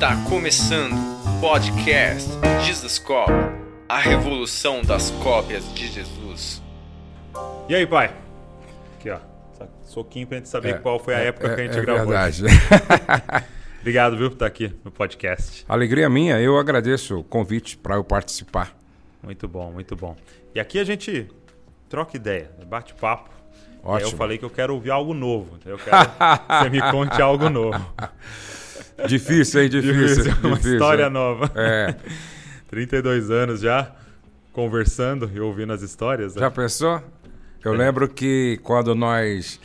Está começando o podcast Jesus Cop, a revolução das cópias de Jesus. E aí, pai? Aqui, ó. Soquinho pra gente saber É, qual foi a é, época que a gente é gravou. verdade. Obrigado, viu, por estar aqui no podcast. Alegria minha, eu agradeço o convite para eu participar. Muito bom, muito bom. E aqui a gente troca ideia, bate papo. E aí eu Ótimo. falei que eu quero ouvir algo novo. Eu quero que você me conte algo novo. Difícil, hein? Difícil. Uma difícil. história nova. É. 32 anos já conversando e ouvindo as histórias. né? Já pensou? Eu lembro que quando nós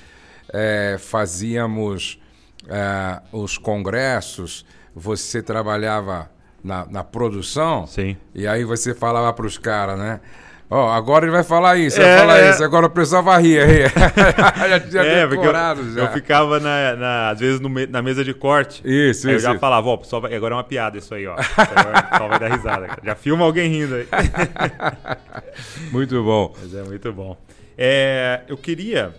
é, fazíamos é, os congressos, você trabalhava na, na produção Sim. e aí você falava para os caras, né? Ó, agora ele vai falar isso, É, vai falar é. isso, agora o pessoal vai rir aí. já tinha É, porque eu, decorado já. eu ficava, na, na- às vezes, no na mesa de corte. Isso, Aí eu isso. já isso. falava, ó, o pessoal vai- agora é uma piada isso aí, ó. O pessoal vai dar risada. cara. Já filma alguém rindo aí. Muito bom. Mas é muito bom. É, eu queria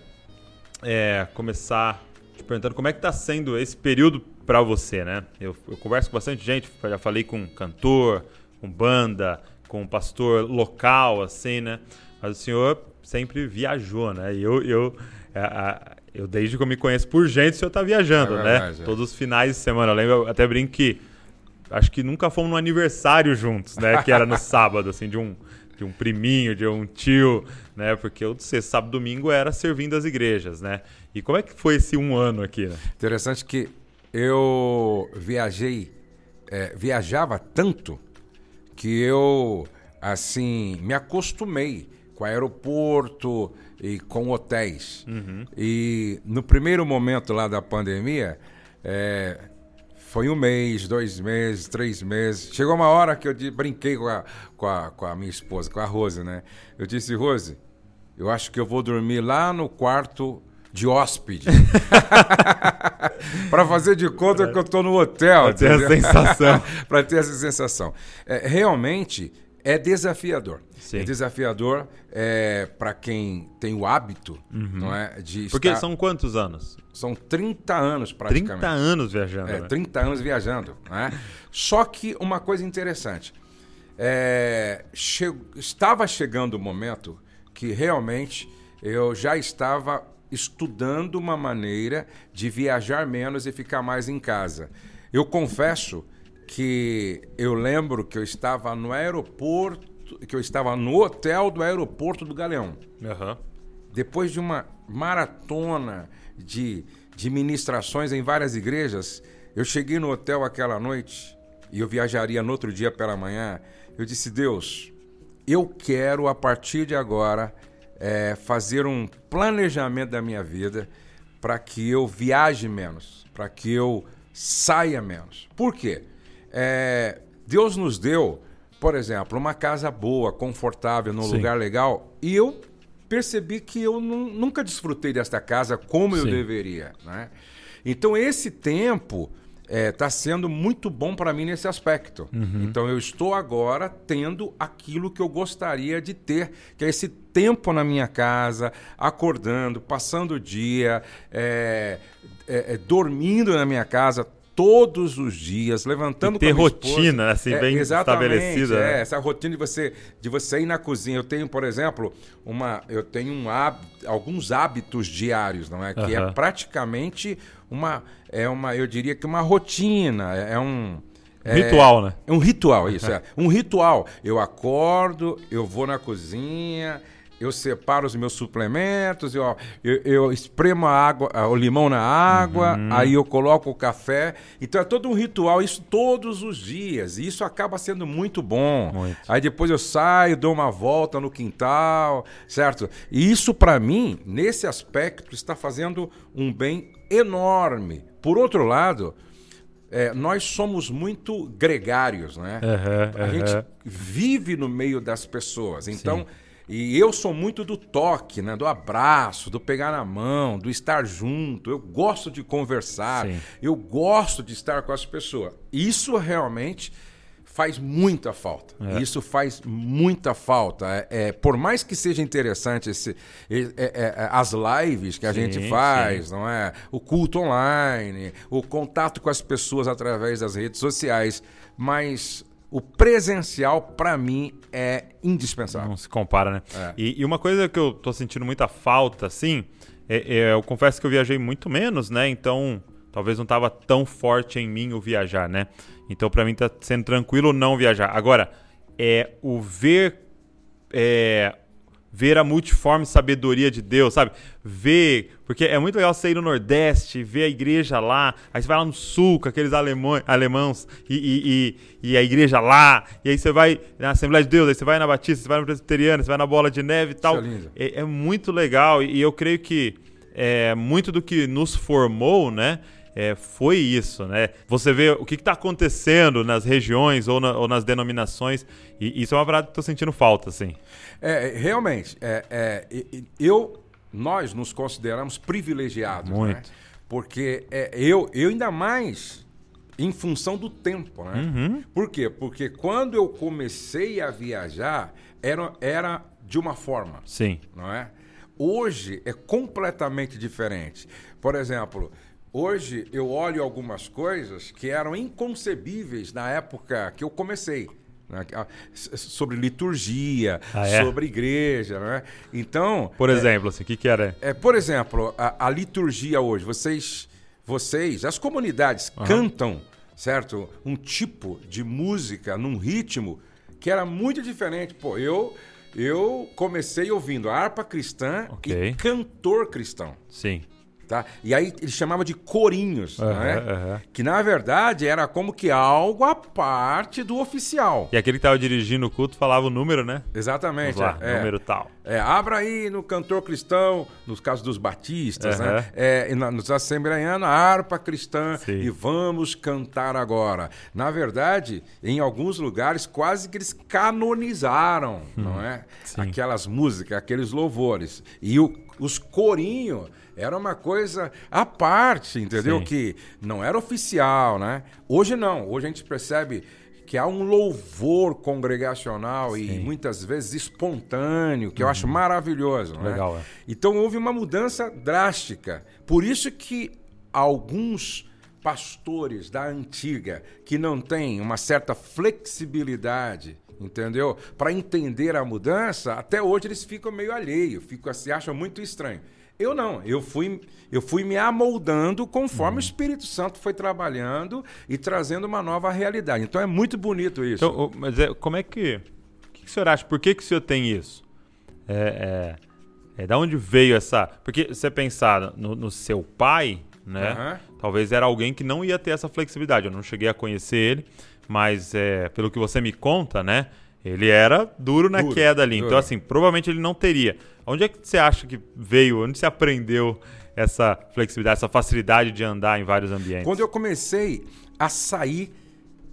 é, começar te perguntando como é que tá sendo esse período para você, né? Eu, eu converso com bastante gente, já falei com cantor, com banda, com pastor local, assim, né? Mas o senhor sempre viajou, né? E eu, eu, a- a- eu desde que eu me conheço por gente, o senhor tá viajando, É né? verdade, é. Todos os finais de semana. Eu lembro, eu até brinco que acho que nunca fomos no aniversário juntos, né? Que era no sábado, assim, de um, de um priminho, de um tio, né? Porque o de sexta, sábado e domingo era servindo as igrejas, né? E como é que foi esse um ano aqui, né? Interessante que eu viajei, é, viajava tanto que eu, assim, me acostumei com aeroporto e com hotéis. E no primeiro momento lá da pandemia, é, foi um mês, dois meses, três meses. Chegou uma hora que eu di- brinquei com a, com, a, com a minha esposa, com a Rose, né? Eu disse, Rose, eu acho que eu vou dormir lá no quarto de hóspede. para fazer de conta que eu tô no hotel. Pra ter a sensação. para ter essa sensação. É, realmente é desafiador. Sim. É desafiador é, para quem tem o hábito, não é, de Porque estar- são quantos anos? são 30 anos praticamente. 30 anos viajando, É, né? 30 anos viajando. Né? Só que uma coisa interessante. é, che- estava chegando o momento que realmente eu já estava estudando uma maneira de viajar menos e ficar mais em casa. Eu confesso que eu lembro que eu estava no aeroporto, que eu estava no hotel do aeroporto do Galeão Aham. depois de uma maratona de, de ministrações em várias igrejas, eu cheguei no hotel aquela noite e eu viajaria no outro dia pela manhã. Eu disse: Deus, eu quero a partir de agora eh, fazer um planejamento da minha vida para que eu viaje menos, para que eu saia menos. Por quê? Eh, Deus nos deu, por exemplo, uma casa boa, confortável, num Sim. lugar legal, e eu percebi que eu nu- nunca desfrutei desta casa como eu Sim. deveria. Né? Então, esse tempo está sendo muito bom para mim nesse aspecto. Então, eu estou agora tendo aquilo que eu gostaria de ter, que é esse tempo na minha casa, acordando, passando o dia, é, é, é, dormindo na minha casa todos os dias, levantando E ter rotina, assim, bem exatamente, estabelecida, É, né? essa rotina de você de você ir na cozinha. Eu tenho, por exemplo, uma eu tenho um hábito, alguns hábitos diários, não é? Que Aham. é praticamente uma é uma eu diria que uma rotina, é é um é- Ritual, né? É um ritual, isso é. Um ritual. Eu acordo, eu vou na cozinha, eu separo os meus suplementos, eu, eu, eu espremo a água, ah, o limão na água, Uhum. aí eu coloco o café. Então é todo um ritual, isso todos os dias. E isso acaba sendo muito bom. Muito. Aí depois eu saio, dou uma volta no quintal, certo? E isso para mim, nesse aspecto, está fazendo um bem enorme. Por outro lado, é, nós somos muito gregários, né? Aham, A aham. gente vive no meio das pessoas. Então, e eu sou muito do toque, né? Do abraço, do pegar na mão, do estar junto. Eu gosto de conversar, Sim. eu gosto de estar com as pessoas. Isso realmente faz muita falta. É. Isso faz muita falta. É, é, por mais que seja interessante esse, é, é, é, as lives que a Sim, gente faz, não é? O culto online, o contato com as pessoas através das redes sociais, mas o presencial para mim é indispensável. Não se compara, né? É. E, e uma coisa que eu tô sentindo muita falta, assim, é- é, eu confesso que eu viajei muito menos, né? Então, talvez não tava tão forte em mim o viajar, né? Então, pra mim tá sendo tranquilo não viajar. Agora, é o ver é, ver a multiforme sabedoria de Deus, sabe? Ver, porque é muito legal você ir no Nordeste, ver a igreja lá, aí você vai lá no Sul com aqueles alemães, alemãos e, e, e, e a igreja lá, e aí você vai na Assembleia de Deus, aí você vai na Batista, você vai na Presbiteriana, você vai na Bola de Neve e tal. É. É, é muito legal e, e eu creio que é, muito do que nos formou, né? É, foi isso, né? Você vê o que está acontecendo nas regiões ou, na- ou nas denominações, e isso é uma parada que eu tô sentindo falta, assim. É, realmente, é, é, eu, nós nos consideramos privilegiados, né? Muito. Porque é, eu, eu ainda mais em função do tempo, né? Uhum. Por quê? Porque quando eu comecei a viajar, era, era de uma forma, Sim. não é? Hoje é completamente diferente. Por exemplo, hoje eu olho algumas coisas que eram inconcebíveis na época que eu comecei. né? Sobre liturgia, Ah, é? sobre igreja, né? Então, Por exemplo, assim, o que, que era? é, por exemplo, a, a liturgia hoje, vocês, vocês, as comunidades cantam, certo? Um tipo de música num ritmo que era muito diferente. Pô, eu eu comecei ouvindo harpa cristã Ok. e cantor cristão. Sim. Tá? E aí ele chamava de corinhos, Aham, não é? aham. que na verdade era como que algo à parte do oficial. E aquele que tava dirigindo o culto falava o número, né? Exatamente. Vamos lá, é. número tal. É, abra aí no cantor cristão, nos casos dos batistas, Aham. né? É, na- nos assembleianos, a harpa cristã Sim. e vamos cantar agora. Na verdade, em alguns lugares, quase que eles canonizaram, não é? Hum, sim. Aquelas músicas, aqueles louvores. E o- os corinhos era uma coisa à parte, entendeu? Sim. Que não era oficial, né? Hoje não. Hoje a gente percebe que há um louvor congregacional e muitas vezes espontâneo, que eu acho maravilhoso. né? Uhum. Legal, é. Então houve uma mudança drástica. Por isso que alguns pastores da antiga que não têm uma certa flexibilidade, entendeu? Para entender a mudança, até hoje eles ficam meio alheios, ficam assim, acham muito estranho. Eu não, eu fui, eu fui me amoldando conforme Uhum. o Espírito Santo foi trabalhando e trazendo uma nova realidade. Então é muito bonito isso. Então, mas é, como é que. O que, que o senhor acha? Por que, que o senhor tem isso? É, é, é, da onde veio essa. Porque você pensar no, no seu pai, né? Aham. Talvez era alguém que não ia ter essa flexibilidade. Eu não cheguei a conhecer ele, mas é, pelo que você me conta, né? Ele era duro na Duro, queda ali. duro. Então, assim, provavelmente ele não teria. Onde é que você acha que veio? Onde você aprendeu essa flexibilidade, essa facilidade de andar em vários ambientes? Quando eu comecei a sair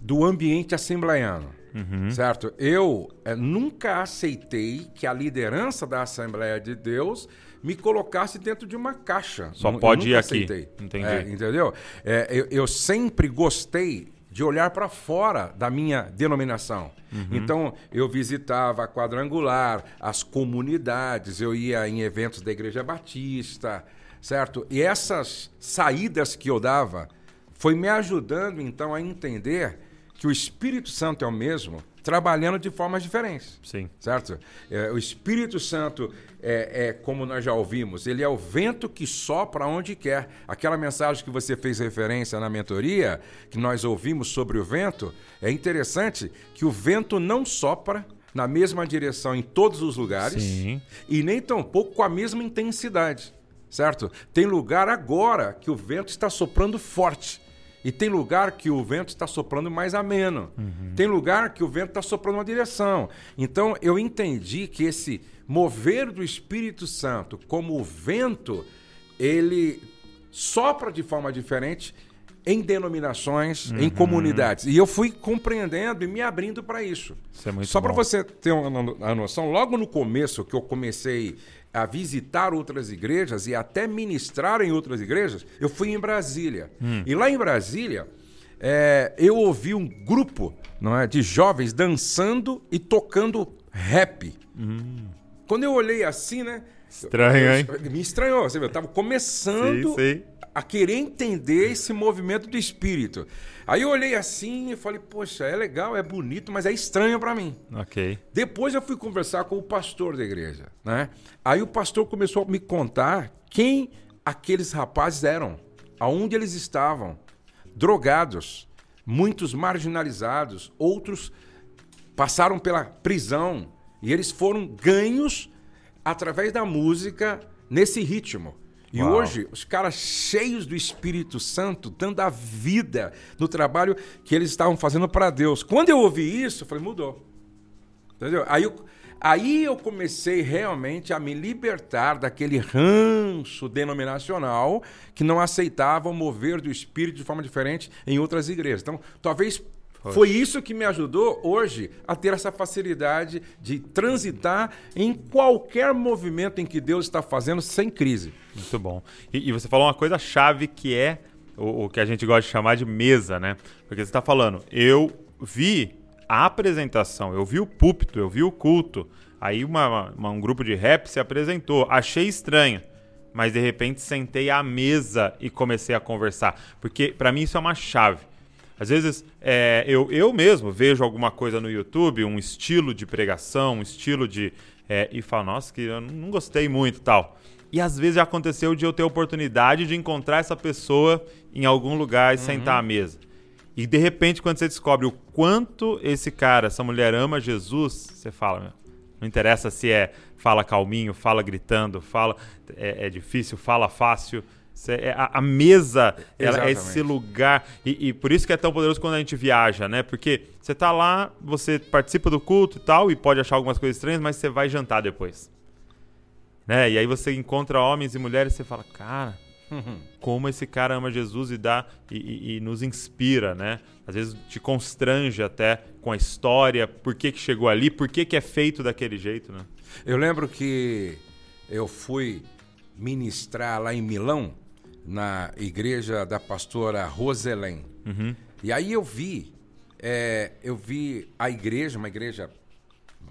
do ambiente assembleiano, Uhum. certo? Eu eh, nunca aceitei que a liderança da Assembleia de Deus me colocasse dentro de uma caixa. Só eu pode ir aqui. aceitei. Entendi. É, entendeu? É, eu, eu sempre gostei de olhar para fora da minha denominação. Uhum. Então, eu visitava a quadrangular, as comunidades, eu ia em eventos da Igreja Batista, certo? E essas saídas que eu dava foi me ajudando, então, a entender que o Espírito Santo é o mesmo, trabalhando de formas diferentes Sim. certo? É, o Espírito Santo é, é, como nós já ouvimos, ele é o vento que sopra onde quer. Aquela mensagem que você fez referência na mentoria, que nós ouvimos sobre o vento, é interessante que o vento não sopra na mesma direção em todos os lugares Sim. e nem tampouco com a mesma intensidade, certo? Tem lugar agora que o vento está soprando forte. E tem lugar que o vento está soprando mais ameno. Tem lugar que o vento está soprando uma direção. Então eu entendi que esse mover do Espírito Santo, como o vento, ele sopra de forma diferente em denominações, em comunidades. E eu fui compreendendo e me abrindo para isso. Isso é Só para você ter uma no- a noção, logo no começo que eu comecei a visitar outras igrejas e até ministrar em outras igrejas, eu fui em Brasília. Hum. E lá em Brasília, é, eu ouvi um grupo não é, de jovens dançando e tocando rap. Hum. Quando eu olhei assim, né? Estranho, hein? Me estranhou. Você viu? Eu tava começando Sim, sim. a querer entender esse movimento do espírito. Aí eu olhei assim e falei, poxa, é legal, é bonito, mas é estranho para mim. Ok. Depois eu fui conversar com o pastor da igreja, né? Aí o pastor começou a me contar quem aqueles rapazes eram, aonde eles estavam, drogados, muitos marginalizados, outros passaram pela prisão e eles foram ganhos através da música nesse ritmo. E Uau. hoje, os caras cheios do Espírito Santo, dando a vida no trabalho que eles estavam fazendo para Deus. Quando eu ouvi isso, eu falei, mudou. Entendeu? Aí eu, aí eu comecei realmente a me libertar daquele ranço denominacional que não aceitava o mover do Espírito de forma diferente em outras igrejas. Então, talvez foi isso que me ajudou hoje a ter essa facilidade de transitar em qualquer movimento em que Deus está fazendo sem crise. Muito bom. E, e você falou uma coisa chave que é o, o que a gente gosta de chamar de mesa, né? Porque você está falando, eu vi a apresentação, eu vi o púlpito, eu vi o culto. Aí uma- uma- um grupo de rap se apresentou, achei estranho. Mas de repente sentei à mesa e comecei a conversar. Porque para mim isso é uma chave. Às vezes é, eu, eu mesmo vejo alguma coisa no YouTube, um estilo de pregação, um estilo de. é, e falo, nossa, que eu não gostei muito tal. E às vezes já aconteceu de eu ter a oportunidade de encontrar essa pessoa em algum lugar e sentar à mesa. E de repente, quando você descobre o quanto esse cara, essa mulher ama Jesus, você fala, meu, não interessa se é fala calminho, fala gritando, fala é, é difícil, fala fácil. É- a, a mesa é esse lugar. E, e por isso que é tão poderoso quando a gente viaja, né? Porque você tá lá, você participa do culto e tal, e pode achar algumas coisas estranhas, mas você vai jantar depois. Né? E aí você encontra homens e mulheres e você fala, cara, como esse cara ama Jesus e dá e, e- e nos inspira, né? Às vezes te constrange até com a história, por que, que chegou ali, por que, que é feito daquele jeito, né? Eu lembro que eu fui ministrar lá em Milão, na igreja da pastora Roselém. E aí eu vi, é, eu vi a igreja, uma igreja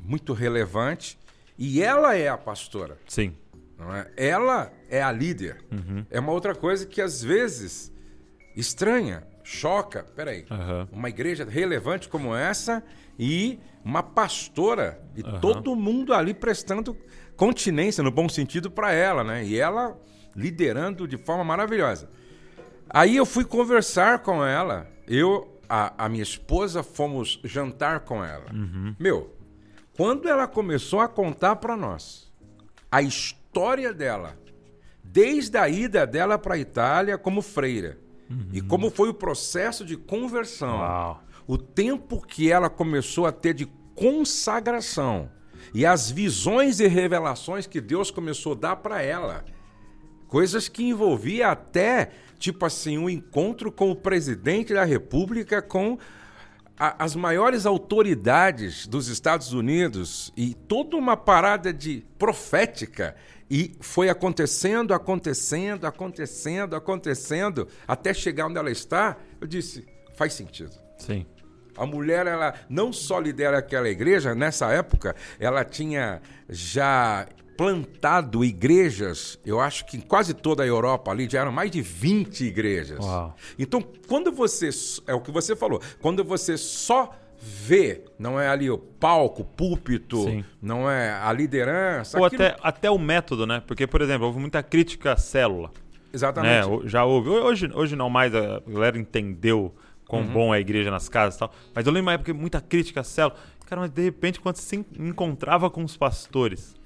muito relevante, e ela é a pastora. Sim. não é? Ela é a líder. É uma outra coisa que às vezes estranha, choca. Peraí, Aham. uma igreja relevante como essa e uma pastora e todo mundo ali prestando continência no bom sentido para ela, né? E ela liderando de forma maravilhosa. Aí eu fui conversar com ela. Eu, a, a minha esposa, fomos jantar com ela. Meu, quando ela começou a contar para nós a história dela, desde a ida dela para a Itália como freira, e como foi o processo de conversão, Uau. o tempo que ela começou a ter de consagração e as visões e revelações que Deus começou a dar para ela. Coisas que envolvia até, tipo assim, um encontro com o presidente da República, com a- as maiores autoridades dos Estados Unidos e toda uma parada de profética. E foi acontecendo, acontecendo, acontecendo, acontecendo, até chegar onde ela está. Eu disse, faz sentido. Sim. A mulher, ela não só lidera aquela igreja, nessa época, ela tinha já plantado igrejas, eu acho que em quase toda a Europa ali já eram mais de 20 igrejas. Uau. Então, quando você, é o que você falou, quando você só vê, não é ali o palco, púlpito, Sim. não é a liderança. Ou aquilo- até, até o método, né? Porque, por exemplo, houve muita crítica à célula. né? Exatamente. O- Já houve. Hoje, hoje não mais, a galera entendeu quão Uhum. bom é a igreja nas casas e tal. Mas eu lembro uma época muita crítica à célula. Cara, mas de repente, quando você se en- encontrava com os pastores,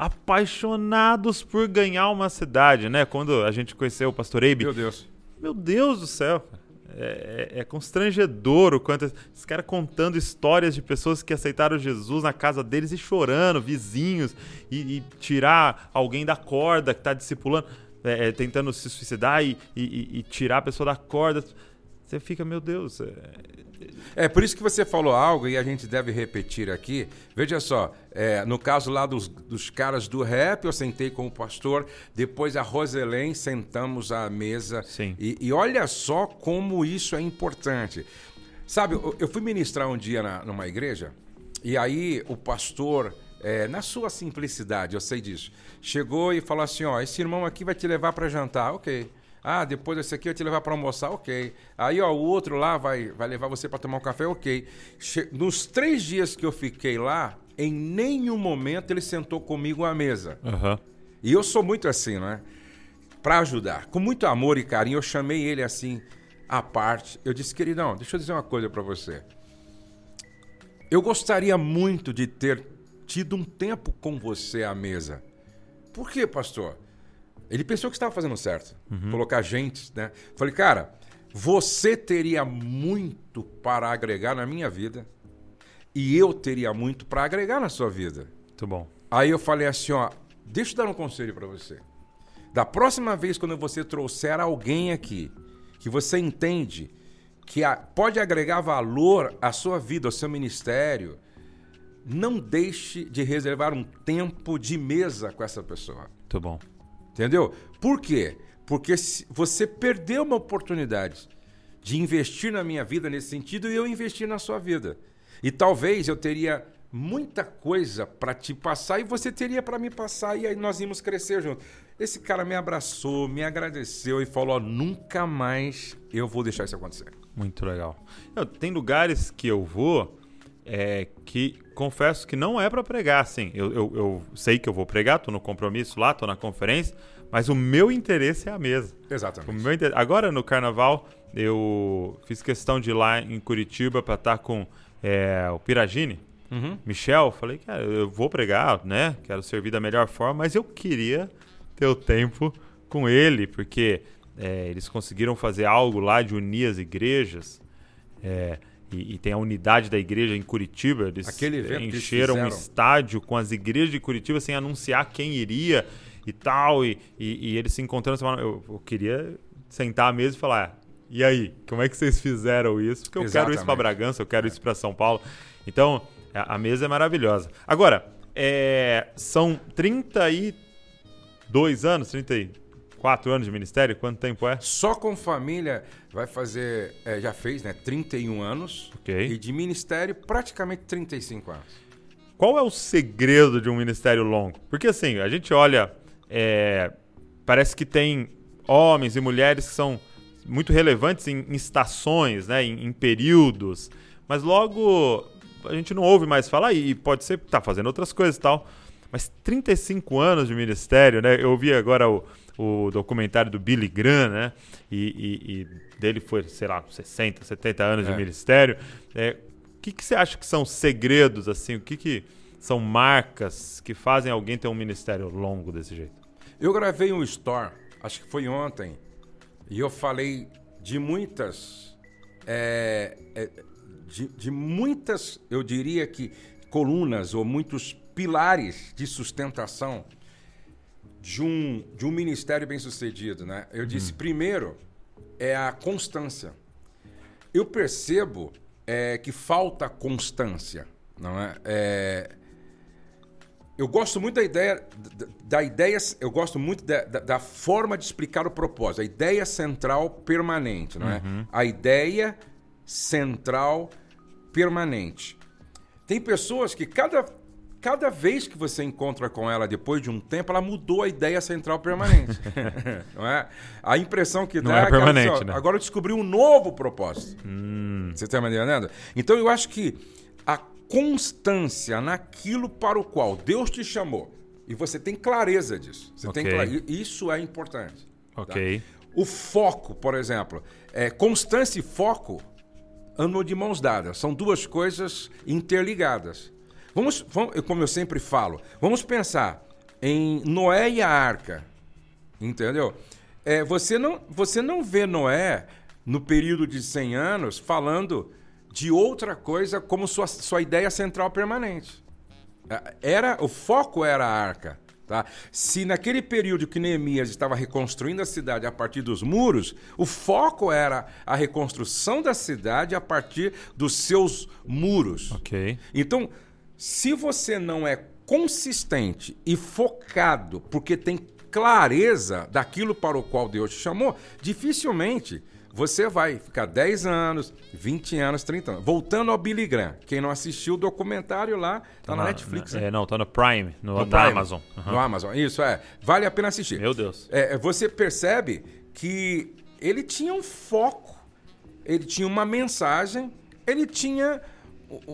apaixonados por ganhar uma cidade, né? Quando a gente conheceu o pastor Eibe, Meu Deus. meu Deus do céu. É, é- é constrangedor o quanto esse cara contando histórias de pessoas que aceitaram Jesus na casa deles e chorando, vizinhos, e, e tirar alguém da corda que tá discipulando, é, é, tentando se suicidar e- e- e tirar a pessoa da corda. Você fica, meu Deus. É... é por isso que você falou algo e a gente deve repetir aqui. Veja só, é, no caso lá dos, dos caras do rap, eu sentei com o pastor, depois a Roselém sentamos à mesa. Sim. E, e olha só como isso é importante. Sabe, eu, eu fui ministrar um dia na, numa igreja e aí o pastor, é, na sua simplicidade, eu sei disso, chegou e falou assim: ó, esse irmão aqui vai te levar para jantar, ok. Ah, depois esse aqui vai te levar para almoçar, ok. Aí, ó, o outro lá vai, vai levar você para tomar um café, ok. Che Nos três dias que eu fiquei lá, em nenhum momento ele sentou comigo à mesa. Uhum. E eu sou muito assim, não é? Para ajudar. Com muito amor e carinho, eu chamei ele assim, à parte. Eu disse, queridão, deixa eu dizer uma coisa para você. Eu gostaria muito de ter tido um tempo com você à mesa. Por quê, pastor? Ele pensou que estava fazendo certo. Uhum. Colocar gente, né? Falei, cara, você teria muito para agregar na minha vida e eu teria muito para agregar na sua vida. Muito bom. Aí eu falei assim, ó, deixa eu dar um conselho para você. Da próxima vez quando você trouxer alguém aqui que você entende que a, pode agregar valor à sua vida, ao seu ministério, não deixe de reservar um tempo de mesa com essa pessoa. Muito bom. Entendeu? Por quê? Porque você perdeu uma oportunidade de investir na minha vida nesse sentido e eu investir na sua vida. E talvez eu teria muita coisa para te passar e você teria para me passar e aí nós íamos crescer juntos. Esse cara me abraçou, me agradeceu e falou: nunca mais eu vou deixar isso acontecer. Muito legal. Eu, tem lugares que eu vou é, que confesso que não é para pregar, assim. Eu, eu, eu, sei que eu vou pregar, tô no compromisso lá, tô na conferência, mas o meu interesse é a mesa. Exatamente. Interesse... Agora no carnaval eu fiz questão de ir lá em Curitiba para estar tá com é, o Piragini, uhum. Michel. Falei, cara, eu vou pregar, né? Quero servir da melhor forma, mas eu queria ter o tempo com ele, porque é, eles conseguiram fazer algo lá de unir as igrejas. É, e, e, tem a unidade da igreja em Curitiba. Eles encheram um estádio com as igrejas de Curitiba sem anunciar quem iria e tal. E, e, e eles se encontrando. Eu, eu, queria sentar à mesa e falar: e aí, como é que vocês fizeram isso? Porque eu Exatamente. quero isso para Bragança, eu quero é. isso para São Paulo. Então, a, a, mesa é maravilhosa. Agora, é, são 32 anos, 30, Quatro anos de ministério? Quanto tempo é? Só com família vai fazer, é, já fez, né? 31 anos. Ok. E de ministério, praticamente 35 anos. Qual é o segredo de um ministério longo? Porque assim, a gente olha, é, parece que tem homens e mulheres que são muito relevantes em, em estações, né? Em, em, períodos. Mas logo a gente não ouve mais falar e pode ser que tá fazendo outras coisas e tal. Mas 35 anos de ministério, né? Eu ouvi agora o o documentário do Billy Graham, né? E, e, e dele foi, sei lá, 60, 70 anos é. de ministério. É, o que, que você acha que são segredos, assim? O que, que são marcas que fazem alguém ter um ministério longo desse jeito? Eu gravei um store, acho que foi ontem, e eu falei de muitas. É, é, de, de muitas, eu diria que colunas ou muitos pilares de sustentação de um, de um ministério bem sucedido, né? Eu disse, hum. primeiro, é a constância. Eu percebo é, que falta constância, não é? é? Eu gosto muito da ideia, da, da ideia, eu gosto muito da, da, da, forma de explicar o propósito, a ideia central permanente, não é? Uhum. A ideia central permanente. Tem pessoas que cada cada vez que você encontra com ela depois de um tempo, ela mudou a ideia central permanente. não é? A impressão que não dá é, é permanente, assim, né? agora eu descobri um novo propósito. Hum. Você está me entendendo? Então eu acho que a constância naquilo para o qual Deus te chamou, e você tem clareza disso. Você okay. tem clareza, isso é importante. Tá? Ok. Tá? O foco, por exemplo, é, constância e foco andam de mãos dadas. São duas coisas interligadas. Vamos, vamos, como eu sempre falo, vamos pensar em Noé e a arca. Entendeu? É, você, não, você não vê Noé no período de 100 anos falando de outra coisa como sua, sua ideia central permanente. É, era O foco era a arca. Tá? Se naquele período que Neemias estava reconstruindo a cidade a partir dos muros, o foco era a reconstrução da cidade a partir dos seus muros. Ok. Então, se você não é consistente e focado, porque tem clareza daquilo para o qual Deus te chamou, dificilmente você vai ficar 10 anos, 20 anos, 30 anos. Voltando ao Billy Graham. Quem não assistiu o documentário lá, tá, na, Netflix. É, né? não, tá no Prime, no, No na Prime. Amazon. Aham. No Amazon, isso é. Vale a pena assistir. Meu Deus. É, você percebe que ele tinha um foco, ele tinha uma mensagem, ele tinha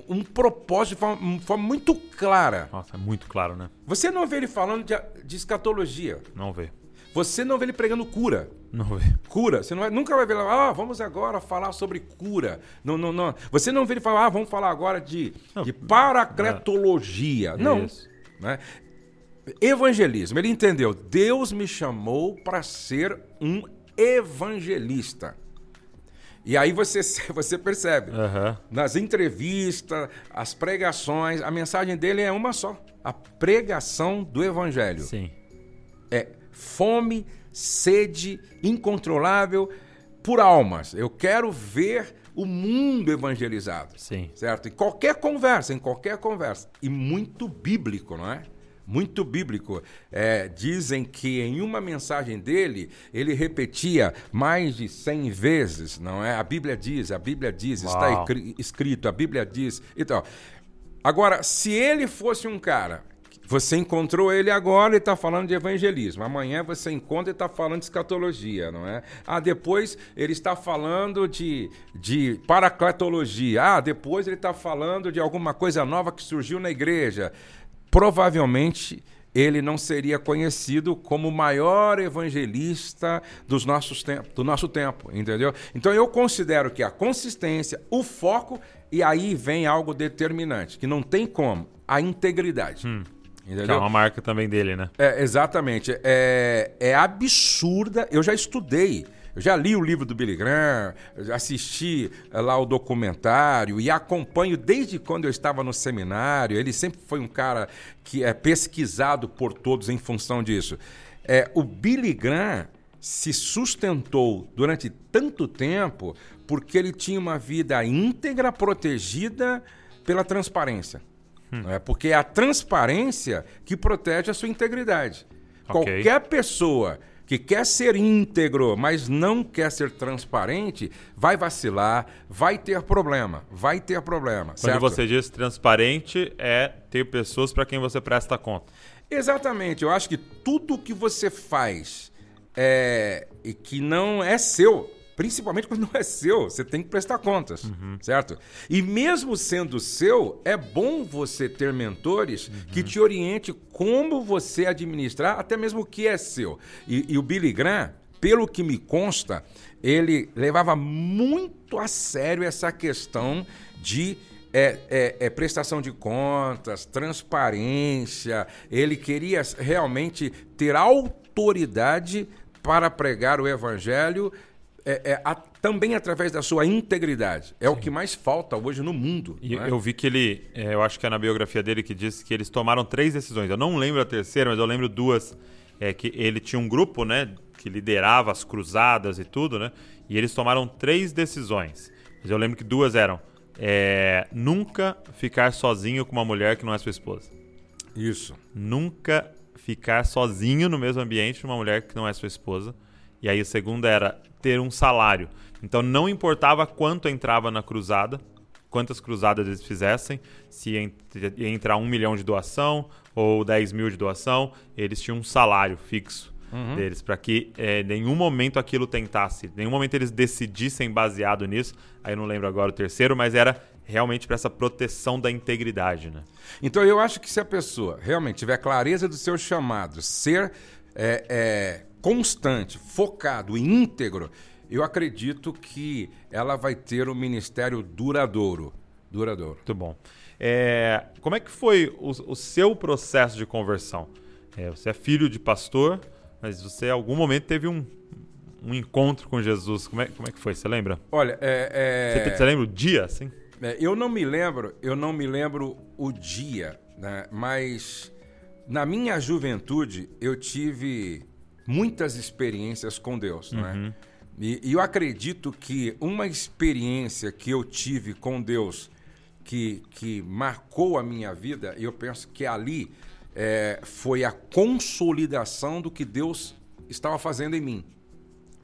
um- propósito de forma, forma muito clara. Nossa, é muito claro, né? Você não vê ele falando de, de escatologia. Não vê. Você não vê ele pregando cura. Não vê. Cura. Você não vai- nunca vai ver lá, ah, vamos agora falar sobre cura. Não, não, não. Você não vê ele falar, ah, vamos falar agora de, Não. de paracletologia. Não. Isso. Né? Evangelismo. Ele entendeu. Deus me chamou para ser um evangelista. E aí você, você percebe. Aham. Nas entrevistas, as pregações, a mensagem dele é uma só: a pregação do evangelho. Sim. É fome, sede incontrolável por almas. Eu quero ver o mundo evangelizado. Sim. Certo? Em qualquer conversa, em qualquer conversa. E muito bíblico, não é? Muito bíblico. É, dizem que em uma mensagem dele, ele repetia mais de 100 vezes, não é? A Bíblia diz, a Bíblia diz, está Uau. escri- escrito, a Bíblia diz e tal. Agora, se ele fosse um cara, você encontrou ele agora e está falando de evangelismo. Amanhã você encontra e está falando de escatologia, não é? Ah, depois ele está falando de, de paracletologia. Ah, depois ele está falando de alguma coisa nova que surgiu na igreja. Provavelmente ele não seria conhecido como o maior evangelista dos nossos tempos, do nosso tempo, entendeu? Então eu considero que a consistência, o foco e aí vem algo determinante, que não tem como, a integridade. Que é Entendeu? uma marca também dele, né? É, exatamente. É, é absurda. Eu já estudei. Eu já li o livro do Billy Graham, assisti eh, lá o documentário e acompanho desde quando eu estava no seminário. Ele sempre foi um cara que é pesquisado por todos em função disso. É, o Billy Graham se sustentou durante tanto tempo porque ele tinha uma vida íntegra, protegida pela transparência. Não é? Porque é a transparência que protege a sua integridade. Ok. Qualquer pessoa que quer ser íntegro, mas não quer ser transparente, vai vacilar, vai ter problema, vai ter problema. Quando certo? você diz transparente, é ter pessoas para quem você presta conta. Exatamente, eu acho que tudo que você faz é, e que não é seu, principalmente quando não é seu, você tem que prestar contas, certo? E mesmo sendo seu, é bom você ter mentores que te oriente como você administrar até mesmo o que é seu. E, e o Billy Graham, pelo que me consta, ele levava muito a sério essa questão de é, é- é prestação de contas, transparência. Ele queria realmente ter autoridade para pregar o evangelho. É, é, a- também através da sua integridade. É o que mais falta hoje no mundo. E é? eu vi que ele, é, eu acho que é na biografia dele que disse que eles tomaram três decisões. Eu não lembro a terceira, mas eu lembro duas. É que ele tinha um grupo, né, que liderava as cruzadas e tudo, né? E eles tomaram três decisões. Mas eu lembro que duas eram é, nunca ficar sozinho com uma mulher que não é sua esposa. Isso. Nunca ficar sozinho no mesmo ambiente com uma mulher que não é sua esposa. E aí a segunda era ter um salário. Então não importava quanto entrava na cruzada, quantas cruzadas eles fizessem, se ia ent- ia entrar um milhão de doação ou 10 mil de doação, eles tinham um salário fixo deles, para que em nenhum momento aquilo tentasse, nenhum momento eles decidissem baseado nisso. Aí eu não lembro agora o terceiro, mas era realmente para essa proteção da integridade, né? Então eu acho que se a pessoa realmente tiver clareza do seu chamado, ser é, é, constante, focado e íntegro, eu acredito que ela vai ter um ministério duradouro. Duradouro. Muito bom. É, como é que foi o, o seu processo de conversão? É, você é filho de pastor, mas você em algum momento teve um, um encontro com Jesus. Como é, como é que foi? Você lembra? Olha, é, Você, é, você lembra o dia, assim? é, eu não me lembro, eu não me lembro o dia, né? Mas na minha juventude, eu tive muitas experiências com Deus, é? E, e eu acredito que uma experiência que eu tive com Deus que, que marcou a minha vida, eu penso que ali é, foi a consolidação do que Deus estava fazendo em mim.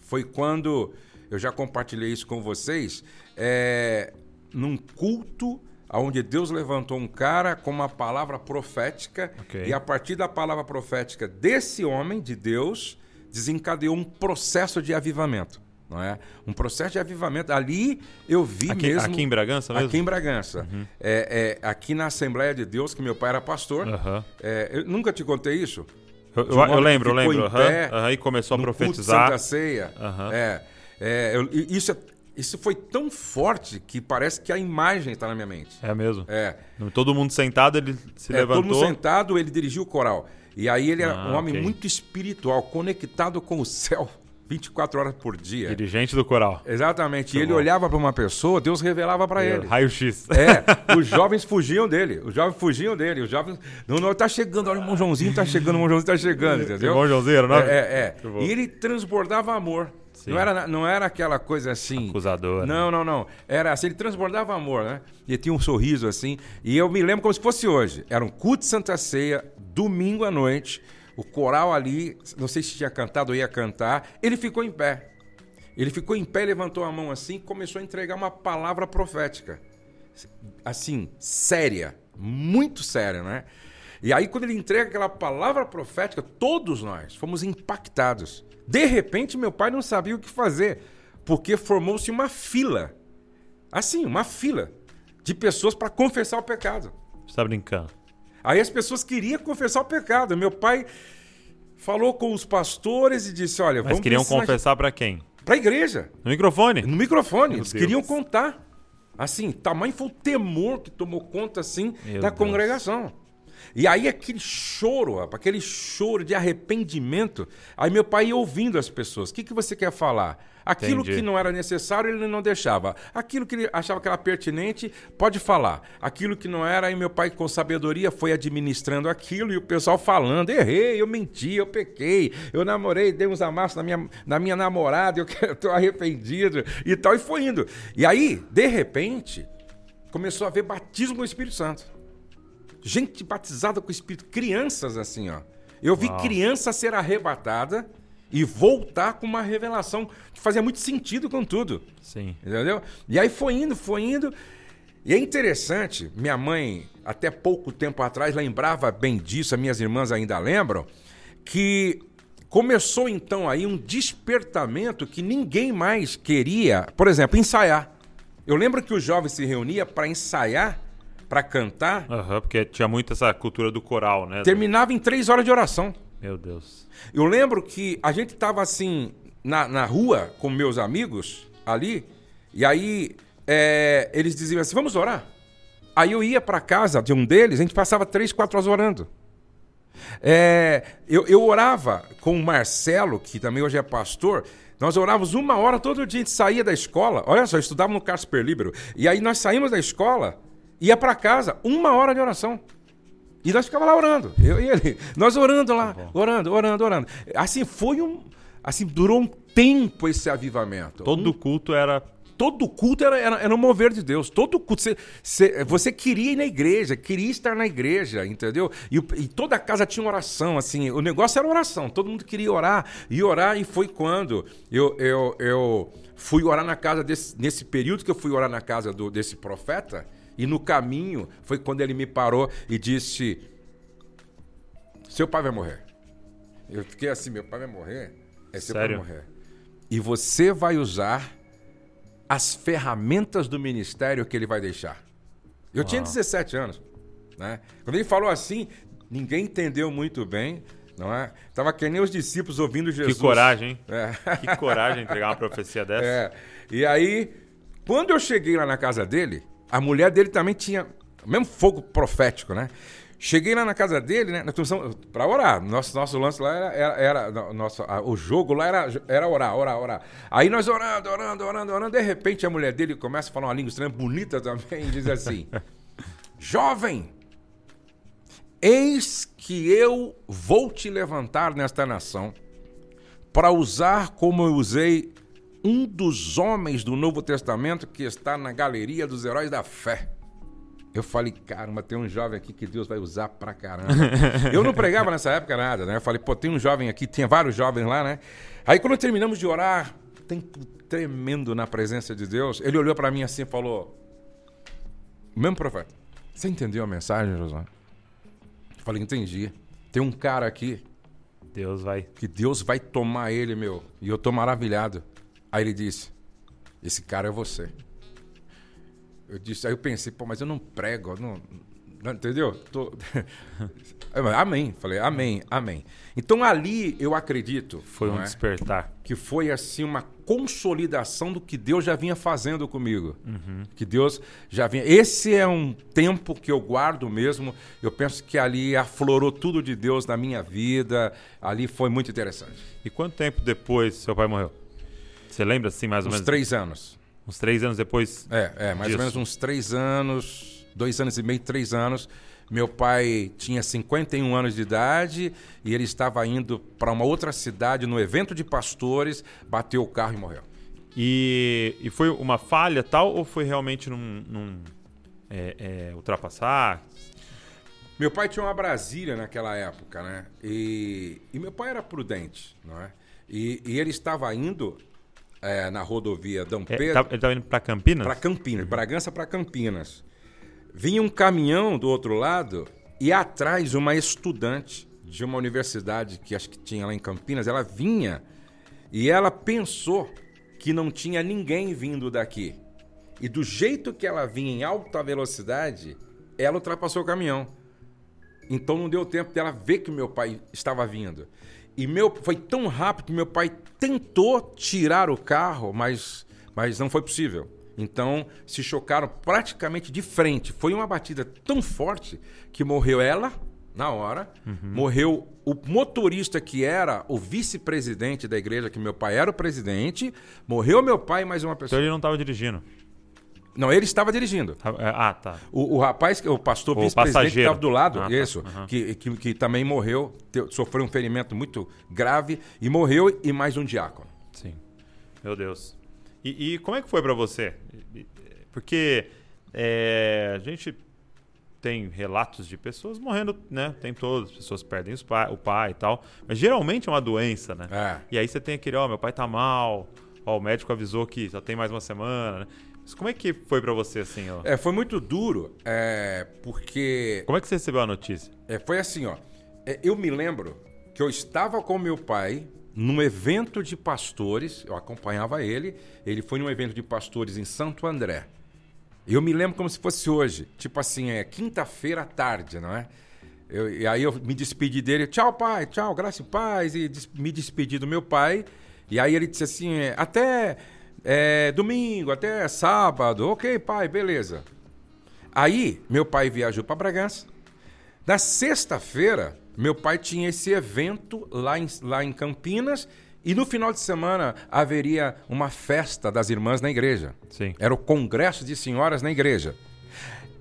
Foi quando eu já compartilhei isso com vocês, é, num culto onde Deus levantou um cara com uma palavra profética Ok. e a partir da palavra profética desse homem de Deus desencadeou um processo de avivamento, não é? Um processo de avivamento. Ali eu vi Aqui, mesmo aqui em Bragança mesmo? Aqui em Bragança. Uhum. É, é, aqui na Assembleia de Deus, que meu pai era pastor. Aham. É, eu nunca te contei isso? Eu, eu- eu lembro, eu lembro. pé aham, e começou a no culto profetizar. Santa Ceia. É, é, eu- isso, é- isso foi tão forte que parece que a imagem está na minha mente. É mesmo. É. Todo mundo sentado, ele se É, todo levantou. mundo sentado, ele dirigiu o coral. E aí ele era Ah, um homem ok. muito espiritual, conectado com o céu 24 horas por dia. Dirigente do coral. Exatamente. E ele bom. olhava para uma pessoa, Deus revelava para ele. Raio-X. É, os jovens fugiam dele. Os jovens fugiam dele. Os jovens. Não, não, tá chegando, olha o irmão Joãozinho, tá chegando, o irmão Joãozinho tá chegando, entendeu? Irmão Joãozinho, era o nome? É, é. é. E ele transbordava amor. Sim. Não era, não era aquela coisa assim. Acusador, Não, não, não. Era assim, ele transbordava amor, né? E tinha um sorriso assim. E eu me lembro como se fosse hoje. Era um culto de Santa Ceia, domingo à noite. O coral ali, não sei se tinha cantado ou ia cantar. Ele ficou em pé. Ele ficou em pé, levantou a mão assim e começou a entregar uma palavra profética. Assim, séria, muito séria, né? E aí, quando ele entrega aquela palavra profética, todos nós fomos impactados. De repente, meu pai não sabia o que fazer, porque formou-se uma fila. Assim, uma fila de pessoas para confessar o pecado. Você tá brincando. Aí as pessoas queriam confessar o pecado. Meu pai falou com os pastores e disse: Olha, Mas vamos queriam confessar pra quem? Pra igreja. No microfone? No microfone. Meu Eles Deus. queriam contar. Assim, tamanho foi o temor que tomou conta, assim, Meu da Deus. congregação. E aí aquele choro, rapaz, aquele choro de arrependimento. Aí meu pai ia ouvindo as pessoas. O que, que você quer falar? Aquilo Entendi. que não era necessário, ele não deixava. Aquilo que ele achava que era pertinente, pode falar. Aquilo que não era, aí meu pai, com sabedoria, foi administrando aquilo e o pessoal falando: errei, eu menti, eu pequei, eu namorei, dei uns amassos na minha, na minha namorada, eu tô arrependido e tal, e foi indo. E aí, de repente, começou a haver batismo com o Espírito Santo. Gente batizada com o Espírito, crianças assim, ó. Eu vi Uau. criança ser arrebatada e voltar com uma revelação que fazia muito sentido com tudo. Sim. Entendeu? E aí foi indo, foi indo. E é interessante, minha mãe, até pouco tempo atrás, lembrava bem disso, as minhas irmãs ainda lembram, que começou então aí um despertamento que ninguém mais queria, por exemplo, ensaiar. Eu lembro que os jovens se reuniam para ensaiar, para cantar, Aham, porque tinha muito essa cultura do coral, né? terminava em três horas de oração. Meu Deus. Eu lembro que a gente tava assim na, na rua com meus amigos ali, e aí é, eles diziam assim: vamos orar. Aí eu ia para casa de um deles, a gente passava três, quatro horas orando. É, eu, eu orava com o Marcelo, que também hoje é pastor. Nós orávamos uma hora todo dia, a gente saía da escola. Olha só, eu estudava no Casper Libero. E aí nós saímos da escola, ia para casa, uma hora de oração. E nós ficava lá orando, eu e ele. Nós orando lá, orando, orando, orando. Assim, foi um. Assim, durou um tempo esse avivamento. Todo culto era. Todo culto era, era, era um mover de Deus. Todo culto. Você, você, você queria ir na igreja, queria estar na igreja, entendeu? E, e toda a casa tinha oração, assim. O negócio era oração. Todo mundo queria orar. E orar, e foi quando eu, eu, eu fui orar na casa desse. Nesse período que eu fui orar na casa do, desse profeta. E no caminho foi quando ele me parou e disse: Seu pai vai morrer. Eu fiquei assim: Meu pai vai morrer? É seu pai vai Sério? morrer. E você vai usar as ferramentas do ministério que ele vai deixar. Eu tinha 17 anos, né? Quando ele falou assim, ninguém entendeu muito bem, não é? Tava que nem os discípulos ouvindo Jesus. Que coragem, hein? É. Que coragem entregar uma profecia dessa. É. E aí, quando eu cheguei lá na casa dele, a mulher dele também tinha o mesmo fogo profético, né? Cheguei lá na casa dele, né? Nós começamos para orar. Nosso, nosso lance lá era, era, era- no- nosso, a- o jogo lá era, era orar, orar, orar. Aí nós orando, orando, orando, orando. De repente a mulher dele começa a falar uma língua estranha, bonita também, e diz assim: Jovem, Eis que eu vou te levantar nesta nação para usar como eu usei um dos homens do Novo Testamento que está na galeria dos heróis da fé. Eu falei, caramba, tem um jovem aqui que Deus vai usar pra caramba. eu não pregava nessa época nada, né? Eu falei, pô, tem um jovem aqui, tinha vários jovens lá, né? Aí quando terminamos de orar, tempo tremendo na presença de Deus, ele olhou para mim assim e falou: Mesmo profeta, você entendeu a mensagem, Josué? Eu falei, entendi. Tem um cara aqui Deus vai. que Deus vai tomar ele, meu. E eu tô maravilhado. Aí ele disse: Esse cara é você. Eu disse, aí eu pensei, pô, mas eu não prego, não, não- entendeu? Tô... amém. Falei, amém, amém. Então ali eu acredito Foi um é? despertar. que foi assim uma consolidação do que Deus já vinha fazendo comigo. Que Deus já vinha. Esse é um tempo que eu guardo mesmo. Eu penso que ali aflorou tudo de Deus na minha vida. Ali foi muito interessante. E quanto tempo depois seu pai morreu? Você lembra assim, mais ou Uns menos? três anos. Uns três anos depois? É, é, mais Disso. ou menos uns três anos, dois anos e meio, três anos. Meu pai tinha 51 anos de idade e ele estava indo para uma outra cidade no evento de pastores, bateu o carro e morreu. E, e foi uma falha tal ou foi realmente num, num, é, é, ultrapassar? Meu pai tinha uma Brasília naquela época, né? E, e meu pai era prudente, não é? E, e ele estava indo é, na rodovia Dom É, Pedro tá- ele estava indo para Campinas? para Campinas, Bragança para Campinas. Vinha um caminhão do outro lado e atrás uma estudante de uma universidade que acho que tinha lá em Campinas, ela vinha e ela pensou que não tinha ninguém vindo daqui. E do jeito que ela vinha em alta velocidade, ela ultrapassou o caminhão. Então não deu tempo dela ver que meu pai estava vindo. E meu foi tão rápido que meu pai tentou tirar o carro, mas, mas não foi possível. Então se chocaram praticamente de frente. Foi uma batida tão forte que morreu ela na hora, morreu o motorista que era o vice-presidente da igreja, que meu pai era o presidente, morreu meu pai e mais uma Então pessoa. ele não estava dirigindo. Não, ele estava dirigindo. Ah, tá. O, o rapaz, o pastor vice-presidente que estava do lado, Ah, tá. isso, Aham. que, que, que também morreu, te- sofreu um ferimento muito grave e morreu, e mais um diácono. Sim. Meu Deus. E, e como é que foi pra você? Porque é, a gente tem relatos de pessoas morrendo, né? Tem todas, as pessoas perdem os pai, o pai e tal. Mas geralmente é uma doença, né? É. E aí você tem aquele, ó, meu pai tá mal, ó, o médico avisou que só tem mais uma semana, né? Mas como é que foi pra você, assim, ó? É, foi muito duro, é, porque Como é que você recebeu a notícia? é, foi assim, ó. É, eu me lembro que eu estava com meu pai num evento de pastores, eu acompanhava ele, ele foi num evento de pastores em Santo André. Eu me lembro como se fosse hoje, tipo assim, é quinta-feira à tarde, não é? Eu- e aí eu me despedi dele, tchau pai, tchau, graça e paz, e des- me despedi do meu pai. E aí ele disse assim, é, até é, domingo, até sábado, ok pai, beleza. Aí meu pai viajou para Bragança. Na sexta-feira, meu pai tinha esse evento lá em, lá em Campinas e no final de semana haveria uma festa das irmãs na igreja. Sim. Era o congresso de senhoras na igreja.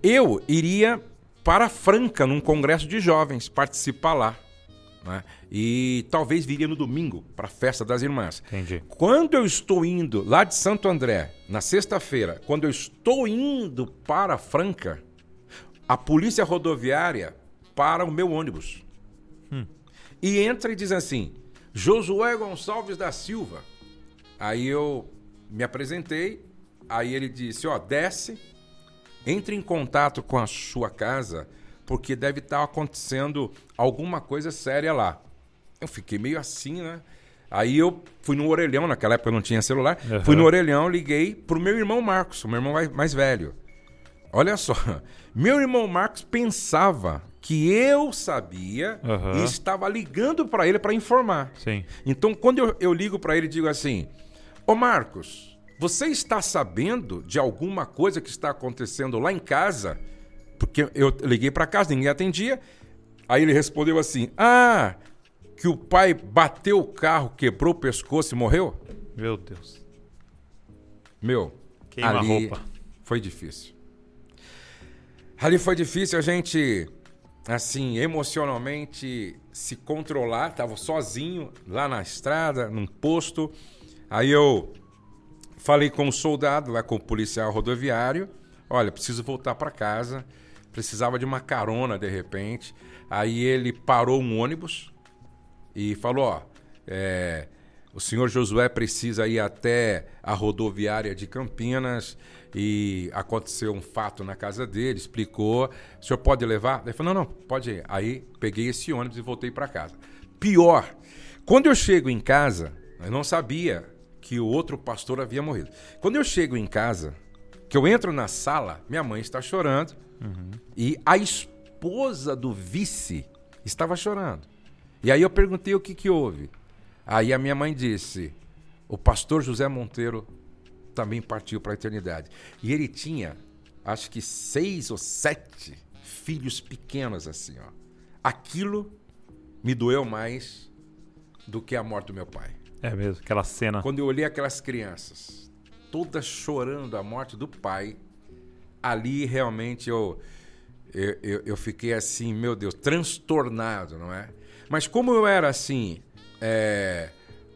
Eu iria para Franca, num congresso de jovens, participar lá. Né? E talvez viria no domingo para a festa das irmãs. Entendi. Quando eu estou indo lá de Santo André, na sexta-feira, quando eu estou indo para Franca, a polícia rodoviária para o meu ônibus. E entra e diz assim: Josué Gonçalves da Silva. Aí eu me apresentei, aí ele disse: Ó, desce, entre em contato com a sua casa, porque deve estar acontecendo alguma coisa séria lá. Eu fiquei meio assim, né? Aí eu fui no orelhão, naquela época eu não tinha celular, Aham. fui no orelhão, liguei pro meu irmão Marcos, o meu irmão mais- velho. Olha só, meu irmão Marcos pensava que eu sabia Aham. e estava ligando para ele para informar. Sim. Então, quando eu, eu ligo para ele e digo assim: Ô Marcos, você está sabendo de alguma coisa que está acontecendo lá em casa? Porque eu liguei para casa, ninguém atendia. Aí ele respondeu assim: Ah, que o pai bateu o carro, quebrou o pescoço e morreu? Meu Deus. Meu, Queima a ali roupa. foi difícil. Ali foi difícil, a gente assim, emocionalmente se controlar. Estava sozinho lá na estrada, num posto. Aí eu falei com o soldado, lá com o policial rodoviário. Olha, preciso voltar para casa. Precisava de uma carona de repente. Aí ele parou um ônibus e falou: Ó, é, o senhor Josué precisa ir até a rodoviária de Campinas e aconteceu um fato na casa dele, explicou. O senhor pode levar? Ele falou: não, não, pode ir. Aí peguei esse ônibus e voltei para casa. Pior, quando eu chego em casa, eu não sabia que o outro pastor havia morrido. Quando eu chego em casa, que eu entro na sala, minha mãe está chorando uhum. e a esposa do vice estava chorando. E aí eu perguntei o que, que houve. Aí a minha mãe disse: o pastor José Monteiro também partiu para a eternidade. E ele tinha, acho que seis ou sete filhos pequenos assim, ó. Aquilo me doeu mais do que a morte do meu pai. É mesmo, aquela cena. Quando eu olhei aquelas crianças, todas chorando a morte do pai, ali realmente eu, eu, eu, eu fiquei assim, meu Deus, transtornado, não é? Mas como eu era assim, é,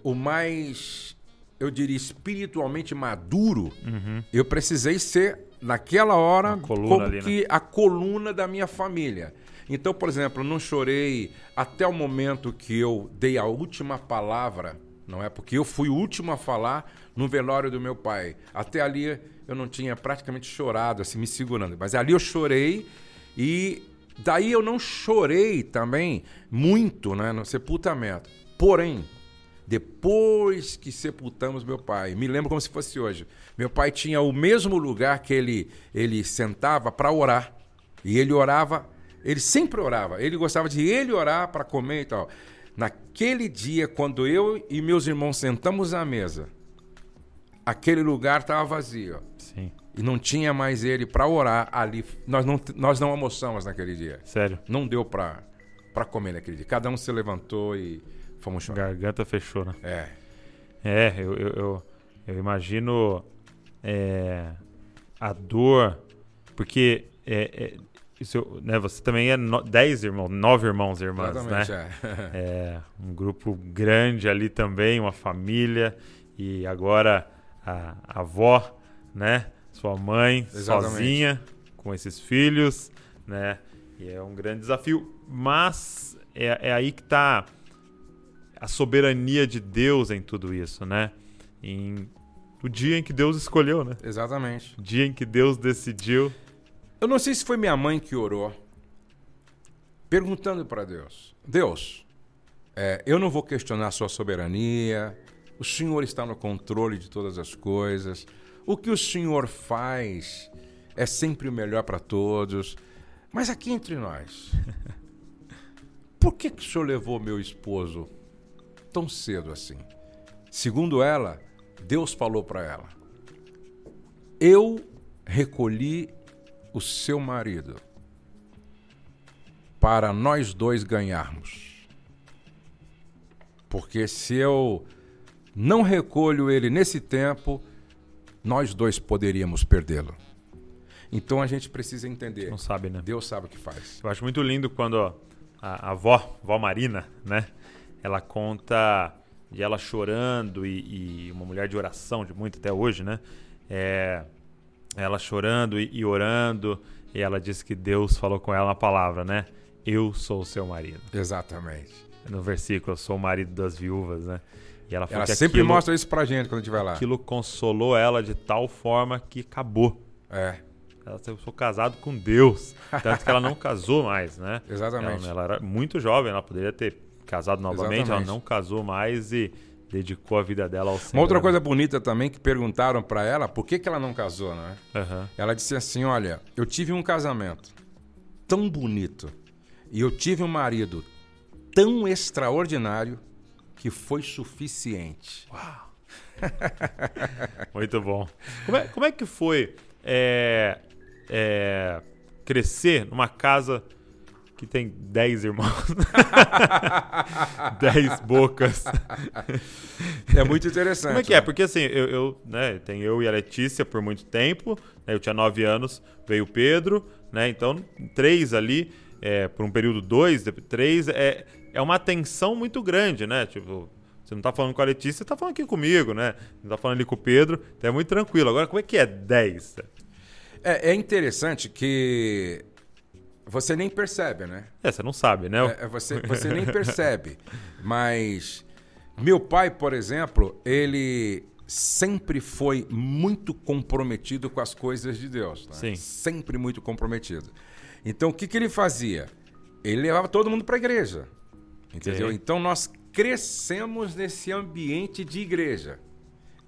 o mais eu diria, espiritualmente maduro, uhum. eu precisei ser, naquela hora, como ali, que né? a coluna da minha família. Então, por exemplo, não chorei até o momento que eu dei a última palavra, não é? Porque eu fui o último a falar no velório do meu pai. Até ali eu não tinha praticamente chorado, assim, me segurando. Mas ali eu chorei e daí eu não chorei também muito, né, no sepultamento. Porém, depois que sepultamos meu pai. Me lembro como se fosse hoje. Meu pai tinha o mesmo lugar que ele, ele sentava para orar. E ele orava, ele sempre orava. Ele gostava de ele orar para comer e tal. Naquele dia, quando eu e meus irmãos sentamos à mesa, aquele lugar estava vazio. Sim. E não tinha mais ele para orar ali. Nós não, nós não almoçamos naquele dia. Sério? Não deu para comer naquele dia. Cada um se levantou e Fomos chorar. Garganta fechou, né? É. É, eu, eu, eu, eu imagino é, a dor, porque é, é, isso, né, você também é no, dez irmãos, nove irmãos e irmãs, Exatamente, né? É. é. Um grupo grande ali também, uma família, e agora a, a avó, né? Sua mãe Exatamente. sozinha com esses filhos, né? E é um grande desafio, mas é, é aí que está a soberania de Deus em tudo isso, né? Em o dia em que Deus escolheu, né? Exatamente. O dia em que Deus decidiu. Eu não sei se foi minha mãe que orou, perguntando para Deus: Deus, é, eu não vou questionar a sua soberania, o Senhor está no controle de todas as coisas, o que o Senhor faz é sempre o melhor para todos, mas aqui entre nós, por que, que o Senhor levou meu esposo tão cedo assim. Segundo ela, Deus falou para ela: Eu recolhi o seu marido para nós dois ganharmos. Porque se eu não recolho ele nesse tempo, nós dois poderíamos perdê-lo. Então a gente precisa entender. Não sabe, né? Deus sabe o que faz. Eu acho muito lindo quando a, a avó, a avó Marina, né? ela conta de ela chorando e, e, uma mulher de oração, de muito até hoje, né? É, ela chorando e, e, orando, e ela diz que Deus falou com ela uma palavra, né? Eu sou o seu marido. Exatamente. No versículo, eu sou o marido das viúvas, né? E ela, ela sempre aquilo, mostra isso pra gente quando a gente vai lá. Aquilo consolou ela de tal forma que acabou. É. Ela sou casado com Deus. Tanto que ela não casou mais, né? Exatamente. Ela, ela era muito jovem, ela poderia ter casado novamente, Exatamente. ela não casou mais e dedicou a vida dela ao Senhor. Uma outra coisa bonita também que perguntaram para ela por que, que ela não casou, né? Uhum. Ela disse assim: Olha, eu tive um casamento tão bonito e eu tive um marido tão extraordinário que foi suficiente. Uau! Muito bom. Como é, como é que foi é, é, crescer numa casa que tem 10 irmãos. 10 bocas. É muito interessante. Como é que é? né? é? Porque assim, eu, eu, né, tem eu e a Letícia por muito tempo, né, eu tinha 9 anos, veio o Pedro, né, então três ali. é, por um período 2, 3, é, é uma tensão muito grande, né? Tipo, você não tá falando com a Letícia, você tá falando aqui comigo, né? Não tá falando ali com o Pedro, então é muito tranquilo. Agora, como é que é 10? É, é interessante que você nem percebe, né? É, você não sabe, né? É, você, você nem percebe. Mas meu pai, por exemplo, ele sempre foi muito comprometido com as coisas de Deus. Né? Sim. Sempre muito comprometido. Então, o que, que ele fazia? Ele levava todo mundo para a igreja. Entendeu? Então, nós crescemos nesse ambiente de igreja.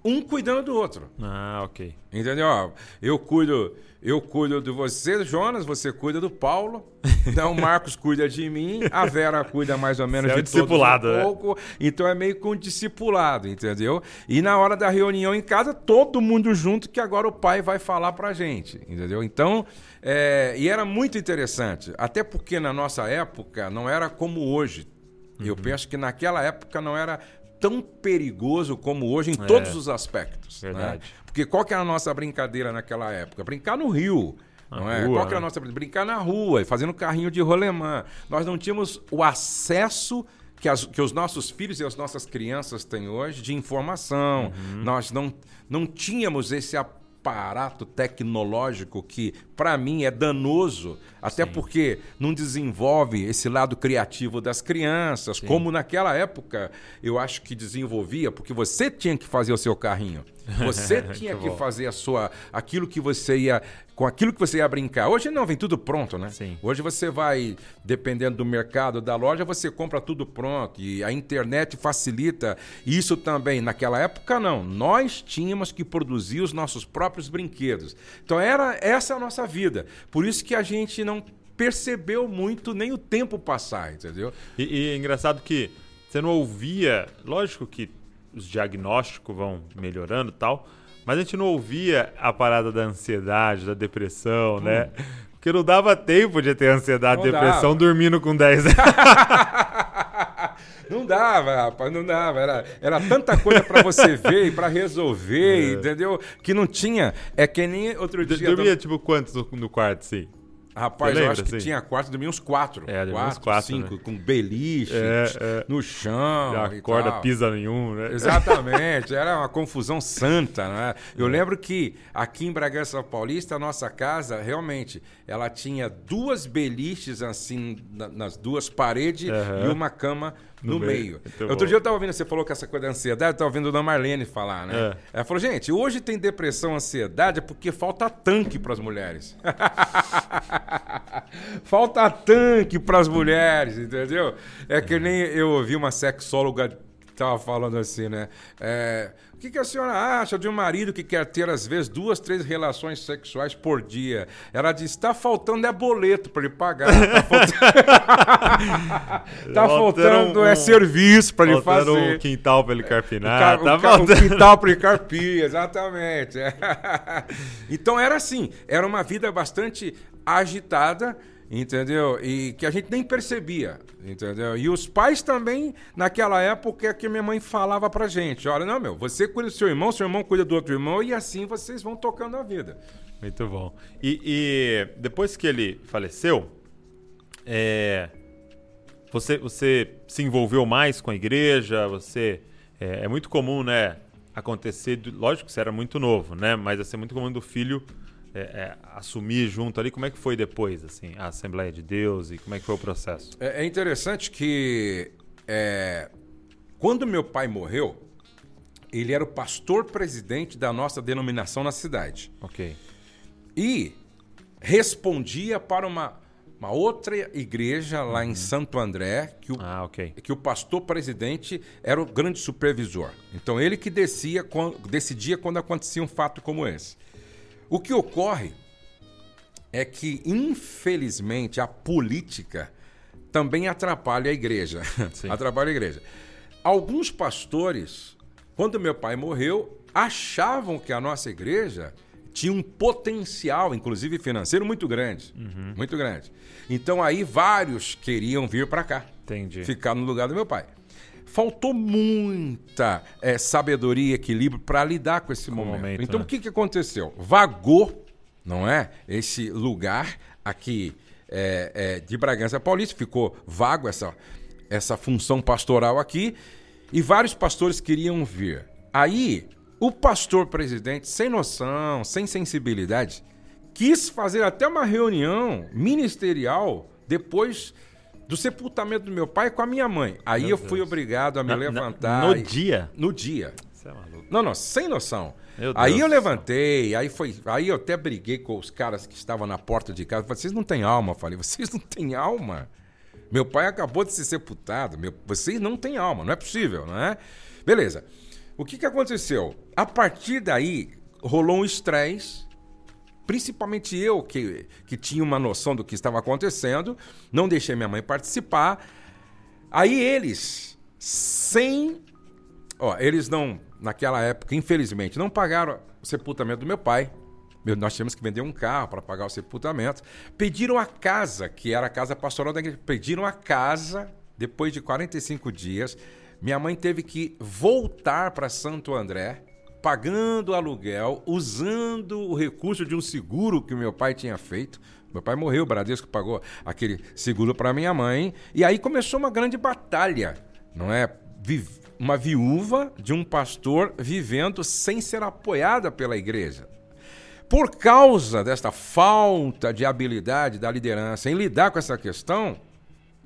Um cuidando do outro. Ah, ok. Entendeu? Eu cuido, eu cuido de você, Jonas, você cuida do Paulo. Então, o Marcos cuida de mim, a Vera cuida mais ou menos Você é de todos discipulado, um né? pouco. Então é meio que um discipulado, entendeu? E na hora da reunião em casa, todo mundo junto, que agora o pai vai falar pra gente, entendeu? Então, é, e era muito interessante, até porque na nossa época não era como hoje. Eu Uhum. penso que naquela época não era tão perigoso como hoje em todos os aspectos. né? É. Verdade. Porque qual que era a nossa brincadeira naquela época? Brincar no rio. Na não é? rua, Qual que era a né? nossa brin- brincar na rua, fazendo carrinho de rolemã. Nós não tínhamos o acesso que, as- que os nossos filhos e as nossas crianças têm hoje de informação. Uhum. Nós não, não tínhamos esse aparato tecnológico que, para mim, é danoso, até porque não desenvolve esse lado criativo das crianças, como naquela época eu acho que desenvolvia, porque você tinha que fazer o seu carrinho. Você tinha que bom. fazer a sua aquilo que você ia com aquilo que você ia brincar. Hoje não, vem tudo pronto, né? Sim. Hoje você vai, dependendo do mercado, da loja, você compra tudo pronto. E a internet facilita isso também. Naquela época, não. Nós tínhamos que produzir os nossos próprios brinquedos. Então, era essa é a nossa vida. Por isso que a gente não percebeu muito nem o tempo passar, entendeu? E, e é engraçado que você não ouvia, lógico que os diagnósticos vão melhorando e tal, mas a gente não ouvia a parada da ansiedade, da depressão, né? Porque não dava tempo de ter ansiedade, Hum. Não depressão dava. dormindo com 10 anos. Não dava, rapaz, não dava. Era, era tanta coisa pra você ver e pra resolver, entendeu? Que não tinha. É que nem outro dia. Dormia tipo quantos no, quarto, sim? Rapaz, Você eu lembra, acho que assim? tinha quarto, dormia uns quatro. É, quatro, uns quatro, cinco, né? com beliche É, é. no chão. Já acorda, tal. pisa nenhum, né? Exatamente, era uma confusão santa, né? Eu lembro que aqui em Bragança Paulista, a nossa casa, realmente, ela tinha duas beliches assim na- nas duas paredes Aham. e uma cama no, No meio. meio. Muito Outro bom. dia eu tava ouvindo, você falou que essa coisa da ansiedade, eu tava ouvindo a Dona Marlene falar, né? É. Ela falou, gente, hoje tem depressão, ansiedade, é porque falta tanque para as mulheres. falta tanque para as mulheres, entendeu? É que nem eu ouvi uma sexóloga tava falando assim, né? É, o que, que a senhora acha de um marido que quer ter, às vezes, duas, três relações sexuais por dia? Ela disse, tá faltando é boleto para ele pagar. Tá faltando, tá faltando é um- serviço para ele fazer. um quintal pra ele carpinar. ca- tá o ca- o faltando. quintal para carpir, exatamente. então era assim, era uma vida bastante agitada, entendeu? E que a gente nem percebia, entendeu? E os pais também, naquela época, é que minha mãe falava pra gente, olha, não, meu, você cuida do seu irmão, seu irmão cuida do outro irmão, e assim vocês vão tocando a vida. Muito bom. E, e depois que ele faleceu, é, você, você se envolveu mais com a igreja? Você é, é muito comum, né? Acontecer, lógico que você era muito novo, né? Mas assim, é muito comum do filho é, é, assumir junto ali. Como é que foi depois, assim, a Assembleia de Deus e como é que foi o processo? É, é interessante que é, quando meu pai morreu, ele era o pastor presidente da nossa denominação na cidade. Ok. e respondia para uma, uma outra igreja lá em Santo André, que o, Ah, ok. que o pastor presidente era o grande supervisor. Então ele que descia, decidia quando acontecia um fato como esse. O que ocorre é que, infelizmente, a política também atrapalha a igreja. Sim. atrapalha a igreja. Alguns pastores, quando meu pai morreu, achavam que a nossa igreja tinha um potencial, inclusive financeiro, muito grande. Muito grande. Então aí vários queriam vir para cá Entendi. ficar no lugar do meu pai. Faltou muita eh, sabedoria e equilíbrio para lidar com esse momento. momento, Então, né? o que, que aconteceu? Vagou, não é? Esse lugar aqui é, é, de Bragança Paulista, ficou vago essa, essa função pastoral aqui, e vários pastores queriam vir. Aí, o pastor presidente, sem noção, sem sensibilidade, quis fazer até uma reunião ministerial depois do sepultamento do meu pai com a minha mãe. Aí Meu eu fui Deus. obrigado a me Na- levantar. na- no e- dia? No dia. Você é maluco. Não, não, sem noção. Meu aí Deus eu levantei, aí foi, aí eu até briguei com os caras que estavam na porta de casa. Falei, vocês não têm alma, Eu falei, vocês não têm alma. Meu pai acabou de ser sepultado, meu, vocês não têm alma, não é possível, não é? Beleza. O que que aconteceu? A partir daí rolou um estresse, principalmente eu que, que tinha uma noção do que estava acontecendo, não deixei minha mãe participar. Aí eles, sem Ó, eles não, naquela época, infelizmente, não pagaram o sepultamento do meu pai. Nós tínhamos que vender um carro para pagar o sepultamento. Pediram a casa, que era a casa pastoral da igreja. Pediram a casa, depois de 45 dias. Minha mãe teve que voltar para Santo André, pagando aluguel, usando o recurso de um seguro que o meu pai tinha feito. Meu pai morreu, o Bradesco pagou aquele seguro para minha mãe. E aí começou uma grande batalha, não é? Uma viúva de um pastor vivendo sem ser apoiada pela igreja. Por causa desta falta de habilidade da liderança em lidar com essa questão,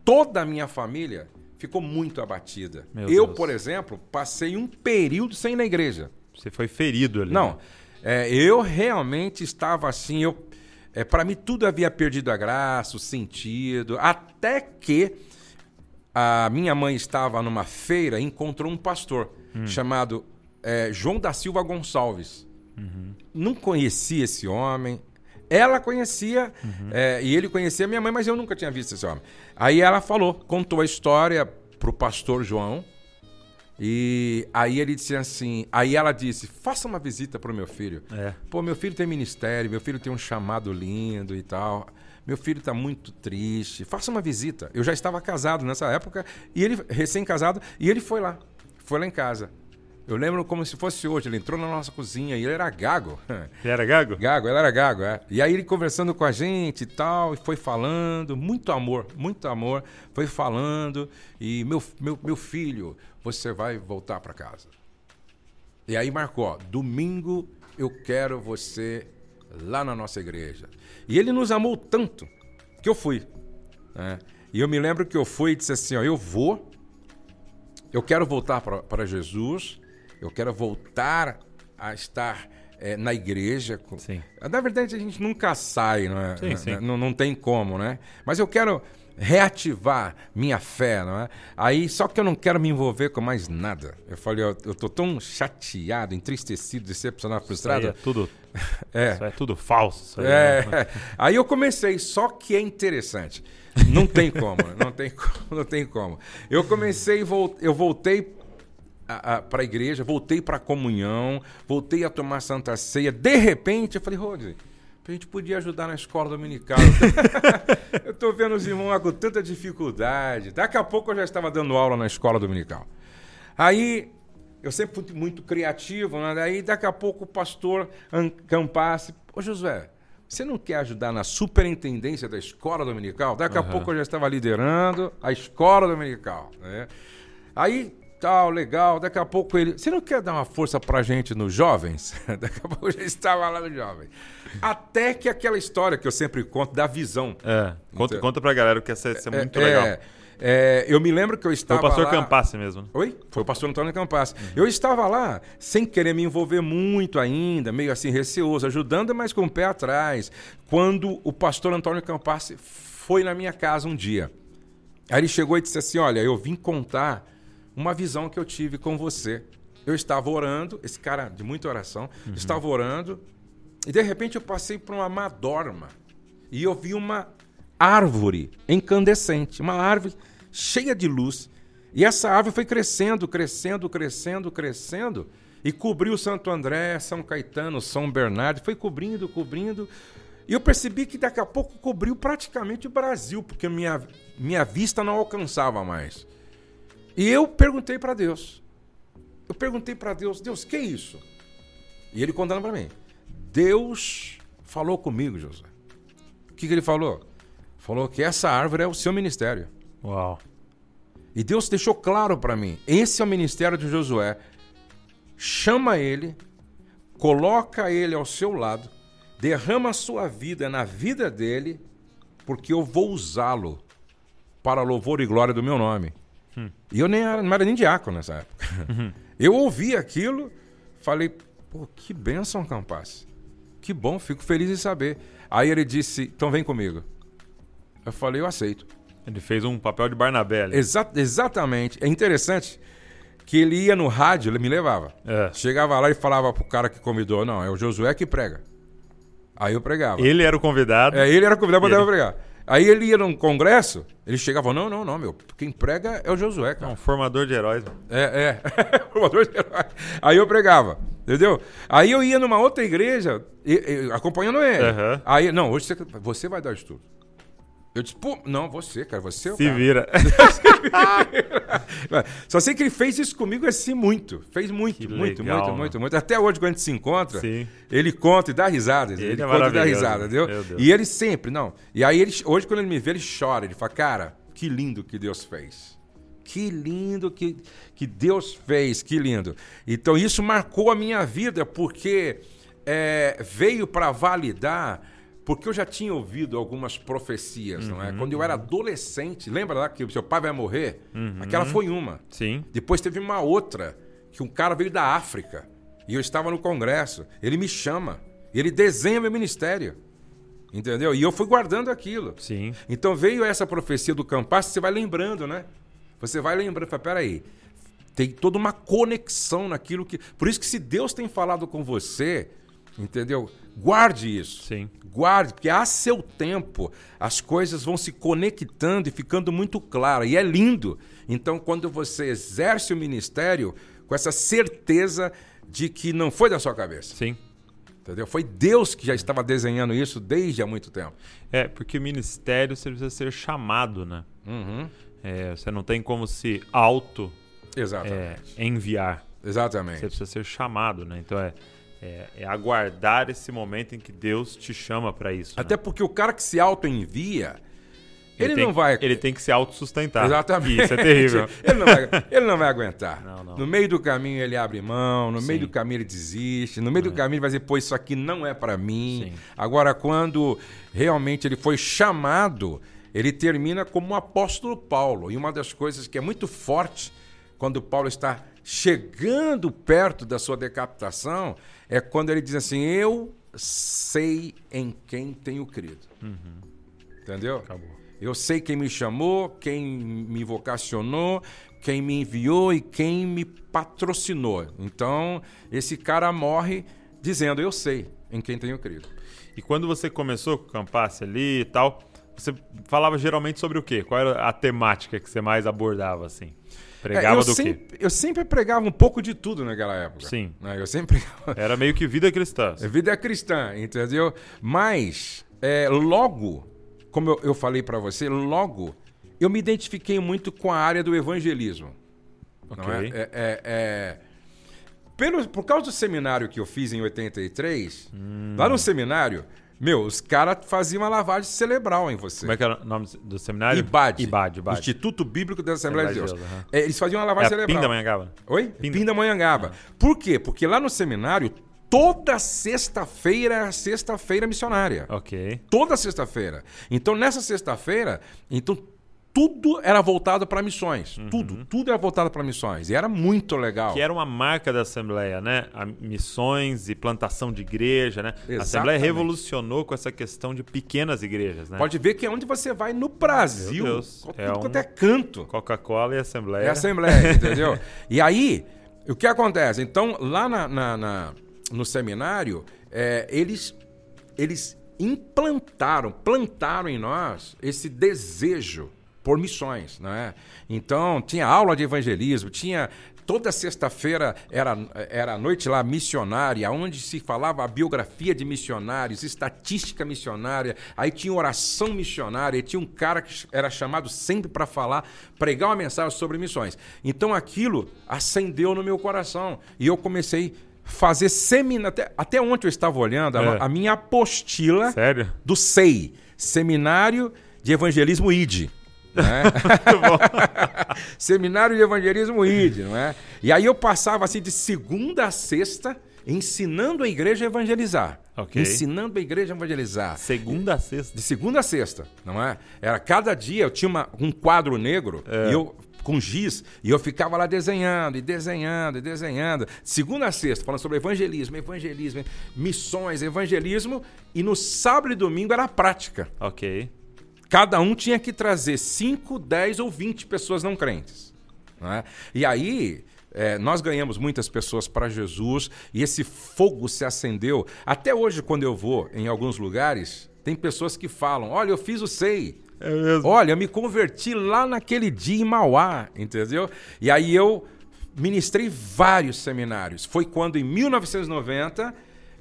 toda a minha família ficou muito abatida. Meu Eu, Deus. por exemplo, passei um período sem ir na igreja. Você foi ferido ali. Não, né? é, eu realmente estava assim, eu, é, para mim tudo havia perdido a graça, o sentido, até que a minha mãe estava numa feira e encontrou um pastor chamado é, João da Silva Gonçalves. Não conhecia esse homem. Ela conhecia é, e ele conhecia minha mãe, mas eu nunca tinha visto esse homem. Aí ela falou, contou a história pro pastor João. E aí ele disse assim, aí ela disse: "Faça uma visita pro meu filho". É. Pô, meu filho tem ministério, meu filho tem um chamado lindo e tal. Meu filho está muito triste. Faça uma visita. Eu já estava casado nessa época e ele recém-casado e ele foi lá. Foi lá em casa. Eu lembro como se fosse hoje. Ele entrou na nossa cozinha e ele era gago. Ele era gago? Gago, ele era gago, é. E aí ele conversando com a gente e tal, e foi falando, muito amor, muito amor, foi falando, e meu, meu, meu filho, você vai voltar para casa. E aí marcou, ó, domingo eu quero você lá na nossa igreja. E ele nos amou tanto que eu fui. né? E eu me lembro que eu fui e disse assim, ó, eu vou, eu quero voltar para Jesus, eu quero voltar a estar eh, na igreja. Sim. Na verdade, a gente nunca sai, não é? Sim, sim. Não, não tem como, né? Mas eu quero reativar minha fé, não é? Aí, só que eu não quero me envolver com mais nada. Eu falei, ó, eu tô tão chateado, entristecido, decepcionado, frustrado. é tudo, É. isso é tudo falso. Aí né? É, aí eu comecei, só que é interessante. Não tem como, não tem como, não tem como. Eu comecei, eu voltei para a igreja, voltei para a comunhão, voltei a tomar Santa Ceia. De repente, eu falei, Rose, a gente podia ajudar na escola dominical. eu estou vendo os irmãos com tanta dificuldade. Daqui a pouco eu já estava dando aula na escola dominical. Aí eu sempre fui muito criativo, né? Daí daqui a pouco o pastor Campasse, ô Josué, você não quer ajudar na superintendência da escola dominical? Daqui a pouco eu já estava liderando a escola dominical, né? Aí tal, legal, daqui a pouco ele, você não quer dar uma força pra gente nos jovens? daqui a pouco eu já estava lá no jovem. Até que aquela história que eu sempre conto da visão. É, conta, Então- conta pra galera que essa isso é muito É, legal. é, eu me lembro que eu Foi estava o pastor lá... Campasse mesmo. né? Oi? Foi o pastor Antônio Campas. Eu estava lá sem querer me envolver muito ainda, meio assim receoso, ajudando, mas com o pé atrás, quando o pastor Antônio Campas foi na minha casa um dia. Aí ele chegou e disse assim: Olha, eu vim contar uma visão que eu tive com você. Eu estava orando, esse cara de muita oração, estava orando, e de repente eu passei por uma madorma e eu vi uma árvore incandescente, uma árvore cheia de luz. E essa árvore foi crescendo, crescendo, crescendo, crescendo, e cobriu Santo André, São Caetano, São Bernardo, foi cobrindo, cobrindo. E eu percebi que daqui a pouco cobriu praticamente o Brasil, porque minha, minha vista não alcançava mais. E eu perguntei para Deus. Eu perguntei para Deus, Deus, que é isso? E ele contando para mim. Deus falou comigo, José. O que, que ele falou? falou que essa árvore é o seu ministério. Uau. E Deus deixou claro para mim: esse é o ministério de Josué. Chama ele, coloca ele ao seu lado, derrama a sua vida na vida dele, porque eu vou usá-lo para louvor e glória do meu nome. Hum. E eu nem era, não era nem diácono nessa época. Uhum. Eu ouvi aquilo, falei, pô, que bênção, Campas. Que bom, fico feliz em saber. Aí ele disse, então vem comigo. Eu falei, eu aceito. Ele fez um papel de Barnabé. Exa exatamente. É interessante que ele ia no rádio, ele me levava. É. Chegava lá e falava pro cara que convidou, não, é o Josué que prega. Aí eu pregava. Ele era o convidado. É, ele era o convidado para ele... pregar. Aí ele ia num congresso, ele chegava, não, não, não, meu, quem prega é o Josué, cara. um formador de heróis. É, é, formador de heróis. Aí eu pregava, entendeu? Aí eu ia numa outra igreja, e, e, acompanhando ele. Uhum. Aí, não, hoje você, você vai dar estudo. Eu disse, pô, não, você, cara, você é o Se cara. vira. Só sei que ele fez isso comigo assim muito. Fez muito, muito, legal, muito, mano. muito, muito. Até hoje, quando a gente se encontra, Sim. ele conta e dá risada. Ele, ele é conta e dá risada, entendeu? E ele sempre, não. E aí, ele, hoje, quando ele me vê, ele chora. Ele fala, cara, que lindo que Deus fez. Que lindo que, que Deus fez, que lindo. Então, isso marcou a minha vida, porque é, veio para validar porque eu já tinha ouvido algumas profecias, uhum, não é? Uhum, Quando eu era uhum. adolescente, lembra lá que o seu pai vai morrer? Uhum. Aquela foi uma. Sim. Depois teve uma outra, que um cara veio da África, e eu estava no congresso. Ele me chama, ele desenha meu ministério. Entendeu? E eu fui guardando aquilo. Sim. Então veio essa profecia do Campas, você vai lembrando, né? Você vai lembrando, fala, peraí, tem toda uma conexão naquilo que. Por isso que se Deus tem falado com você, entendeu? Guarde isso. Sim. Guarde, porque a seu tempo as coisas vão se conectando e ficando muito claras. E é lindo. Então, quando você exerce o ministério com essa certeza de que não foi da sua cabeça. Sim. Entendeu? Foi Deus que já estava desenhando isso desde há muito tempo. É, porque o ministério você precisa ser chamado, né? Uhum. É, você não tem como se auto Exatamente. É, enviar. Exatamente. Você precisa ser chamado, né? Então é é, é, aguardar esse momento em que Deus te chama para isso. Até né? porque o cara que se auto-envia, ele, ele tem, não vai. Ele tem que se autossustentar. Exatamente. Isso é terrível. ele, não vai, ele não vai aguentar. Não, não. No meio do caminho ele abre mão, no Sim. meio do caminho ele desiste, no meio é. do caminho ele vai dizer, pô, isso aqui não é para mim. Sim. Agora, quando realmente ele foi chamado, ele termina como o apóstolo Paulo. E uma das coisas que é muito forte quando Paulo está chegando perto da sua decapitação é quando ele diz assim: Eu sei em quem tenho crido. Uhum. Entendeu? Acabou. Eu sei quem me chamou, quem me vocacionou, quem me enviou e quem me patrocinou. Então, esse cara morre dizendo: Eu sei em quem tenho crido. E quando você começou com o Campasse ali e tal, você falava geralmente sobre o quê? Qual era a temática que você mais abordava assim? Pregava é, do sempre, quê? Eu sempre pregava um pouco de tudo naquela época. Sim. Né? Eu sempre Era meio que vida cristã. É vida cristã, entendeu? Mas, é, logo, como eu, eu falei para você, logo eu me identifiquei muito com a área do evangelismo. Ok. É? É, é, é, pelo, por causa do seminário que eu fiz em 83, hum. lá no seminário, meu, os caras faziam uma lavagem cerebral em você. Como é que era o nome do seminário? IBAD. IBAD, IBAD. Instituto Bíblico da Assembleia, de Deus. De Deus uhum. é, eles faziam uma lavagem é cerebral. Pindamonhangaba. Oi? Pinda. Pindamonhangaba. Uhum. Por quê? Porque lá no seminário, toda sexta-feira é sexta-feira missionária. Ok. Toda sexta-feira. Então, nessa sexta-feira, então tudo era voltado para missões. Uhum. Tudo, tudo era voltado para missões. E era muito legal. Que era uma marca da Assembleia, né? A missões e plantação de igreja, né? Exatamente. A Assembleia revolucionou com essa questão de pequenas igrejas, né? Pode ver que é onde você vai no Brasil, Meu Deus. tudo é quanto um... é canto. Coca-Cola e Assembleia. É Assembleia, entendeu? E aí, o que acontece? Então, lá na, na, na no seminário, é, eles, eles implantaram, plantaram em nós esse desejo por missões, né? Então, tinha aula de evangelismo, tinha toda sexta-feira era, era a noite lá missionária, onde se falava a biografia de missionários, estatística missionária, aí tinha oração missionária, e tinha um cara que era chamado sempre para falar, pregar uma mensagem sobre missões. Então aquilo acendeu no meu coração e eu comecei a fazer seminário. Até, até ontem eu estava olhando a, é. a minha apostila Sério? do SEI, Seminário de evangelismo ID. Né? Seminário de evangelismo ID, não é? E aí eu passava assim de segunda a sexta ensinando a igreja a evangelizar. Ok. Ensinando a igreja a evangelizar. Segunda a sexta. De segunda a sexta, não é? Era cada dia eu tinha uma- um quadro negro e eu com giz e eu ficava lá desenhando e desenhando e desenhando. De Segunda a sexta, falando sobre evangelismo, evangelismo, missões, evangelismo e no sábado e domingo era a prática. Ok. Cada um tinha que trazer 5, 10 ou 20 pessoas não crentes. não é? E aí, é, nós ganhamos muitas pessoas para Jesus e esse fogo se acendeu. Até hoje, quando eu vou em alguns lugares, tem pessoas que falam: Olha, eu fiz o SEI. É mesmo. Olha, eu me converti lá naquele dia em Mauá, entendeu? E aí eu ministrei vários seminários. Foi quando, em 1990,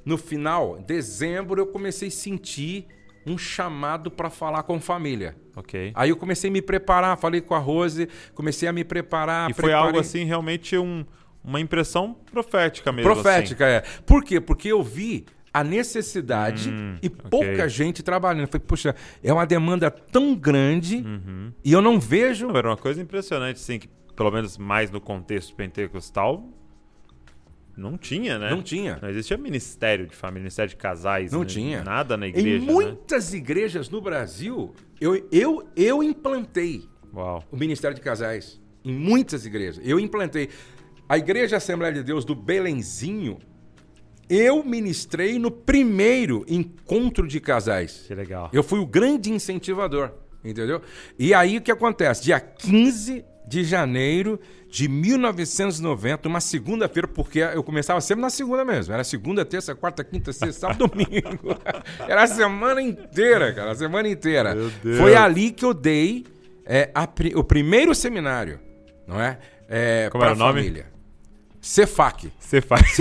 no final, dezembro, eu comecei a sentir um chamado para falar com família. Ok. Aí eu comecei a me preparar, falei com a Rose, comecei a me preparar. E foi preparei- algo assim, realmente um, uma impressão profética mesmo. Profética, é. Por quê? Porque eu vi a necessidade Hum, e pouca gente trabalhando. Eu falei, puxa, é uma demanda tão grande Uhum. e eu não vejo. Não, era uma coisa impressionante, sim, que pelo menos mais no contexto pentecostal, não tinha, né? Não tinha. Não existia ministério de família, ministério de casais. Não né? tinha. Nada na Em igreja, né? muitas igrejas no Brasil, eu, eu, eu implantei Uau. o Ministério de Casais. Em muitas igrejas. Eu implantei. A Igreja Assembleia de Deus do Belenzinho, eu ministrei no primeiro encontro de casais. Que legal. Eu fui o grande incentivador, entendeu? E aí o que acontece? Dia 15 de janeiro de 1990, uma segunda-feira, porque eu começava sempre na segunda mesmo. Era segunda, terça, quarta, quinta, sexta, sábado, domingo. Era a semana inteira, cara, a semana inteira. Foi ali que eu dei é, a o primeiro seminário, não é? é Como era o nome? família. Cefac. Faz.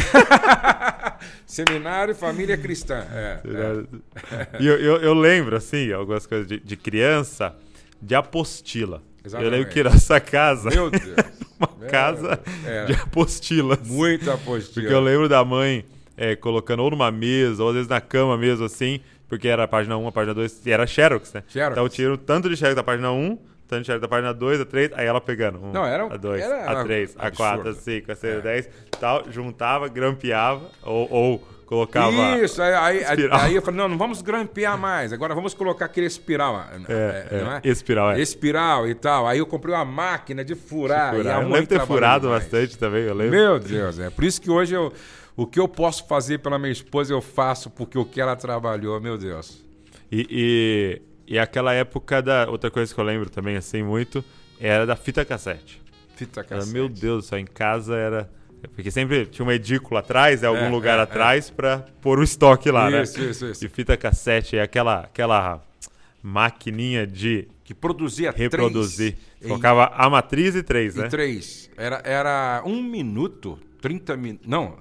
Seminário Família Cristã. É, é. E eu, eu, eu lembro, assim, algumas coisas de, de criança, de apostila. Exatamente. Eu lembro que nossa casa, Meu Deus. uma casa Era. de apostilas. Muito apostila. Porque eu lembro da mãe é, colocando ou numa mesa, ou às vezes na cama mesmo, assim, porque era a página 1, a página 2, e era Xerox, né? Xerox. Então eu tiro tanto de Xerox da página 1, tanto de Xerox da página 2, a 3, aí ela pegando. Um, Não, era- a 2, era a 3, a 4, a absurdo. 5, a 6, a 10, tal, juntava, grampeava, ou, ou colocava. Isso, aí, aí, aí eu falei, não, não vamos grampear mais, agora vamos colocar aquele espiral. É, é, não espiral, é. Espiral e tal. Aí eu comprei uma máquina de furar. Furar. E a Eu lembro de ter furado demais. bastante também, eu lembro. Meu Deus, é. Por isso que hoje eu, o que eu posso fazer pela minha esposa, eu faço porque o que ela trabalhou, meu Deus. E, e, e aquela época da. Outra coisa que eu lembro também, assim, muito, era da fita cassete. Fita Era, cassete. meu Deus céu, em casa era. Porque sempre tinha uma edícula atrás, né, algum É, lugar é, atrás pra pôr o estoque lá, Isso, né? isso, isso. E fita cassete, é aquela, aquela maquininha de Que produzia reproduzir. três Colocava a matriz e três, E né? três. Era, era um minuto, 30 minutos. Não.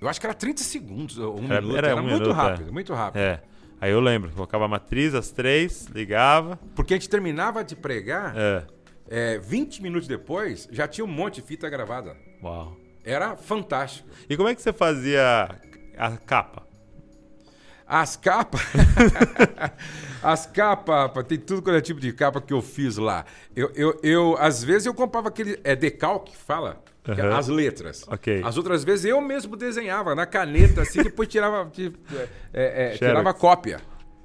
Eu acho que era 30 segundos. Um Era- minuto. era Era, um muito minuto, rápido, é. muito rápido. É. Aí eu lembro, colocava a matriz, as três, ligava. Porque a gente terminava de pregar, É. é, 20 minutos depois, já tinha um monte de fita gravada. Uau. Era fantástico. E como é que você fazia a capa? As capas. as capas, tem tudo quanto é tipo de capa que eu fiz lá. Eu, eu, eu às vezes eu comprava aquele. É decalque, fala? Que é Aham. As letras. Ok. As outras vezes eu mesmo desenhava na caneta, assim, depois tirava, tipo, é, é, Xerox. tirava cópia.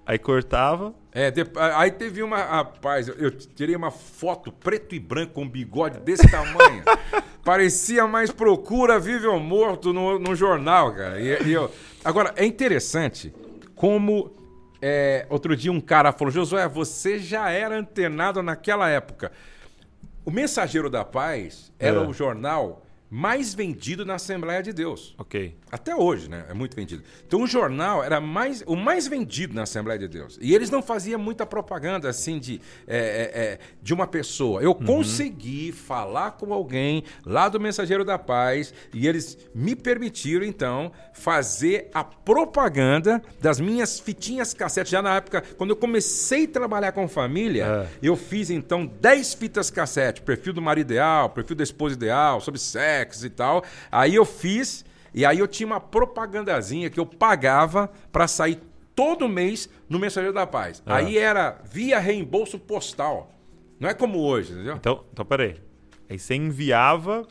Aí cortava. É, de- aí teve uma. Rapaz, eu- tirei uma foto preto e branco com um bigode desse tamanho. Parecia mais procura vive ou morto no, no jornal, cara. E, e eu, agora, é interessante como. é, outro dia um cara falou: Josué, você já era antenado naquela época. O Mensageiro da Paz era É. o jornal mais vendido na Assembleia de Deus. Ok. Até hoje, né? É muito vendido. Então o jornal era mais, o mais vendido na Assembleia de Deus. E eles não faziam muita propaganda assim de, é, é, é, de uma pessoa. Eu consegui falar com alguém lá do Mensageiro da Paz e eles me permitiram, então, fazer a propaganda das minhas fitinhas cassete. Já na época, quando eu comecei a trabalhar com família, É. eu fiz então 10 fitas cassete, perfil do marido ideal, perfil da esposa ideal, sobre sexo e tal. Aí eu fiz e aí eu tinha uma propagandazinha que eu pagava para sair todo mês no Mensageiro da Paz. Ah. Aí era via reembolso postal. Não é como hoje, entendeu? Então, então peraí. Aí você enviava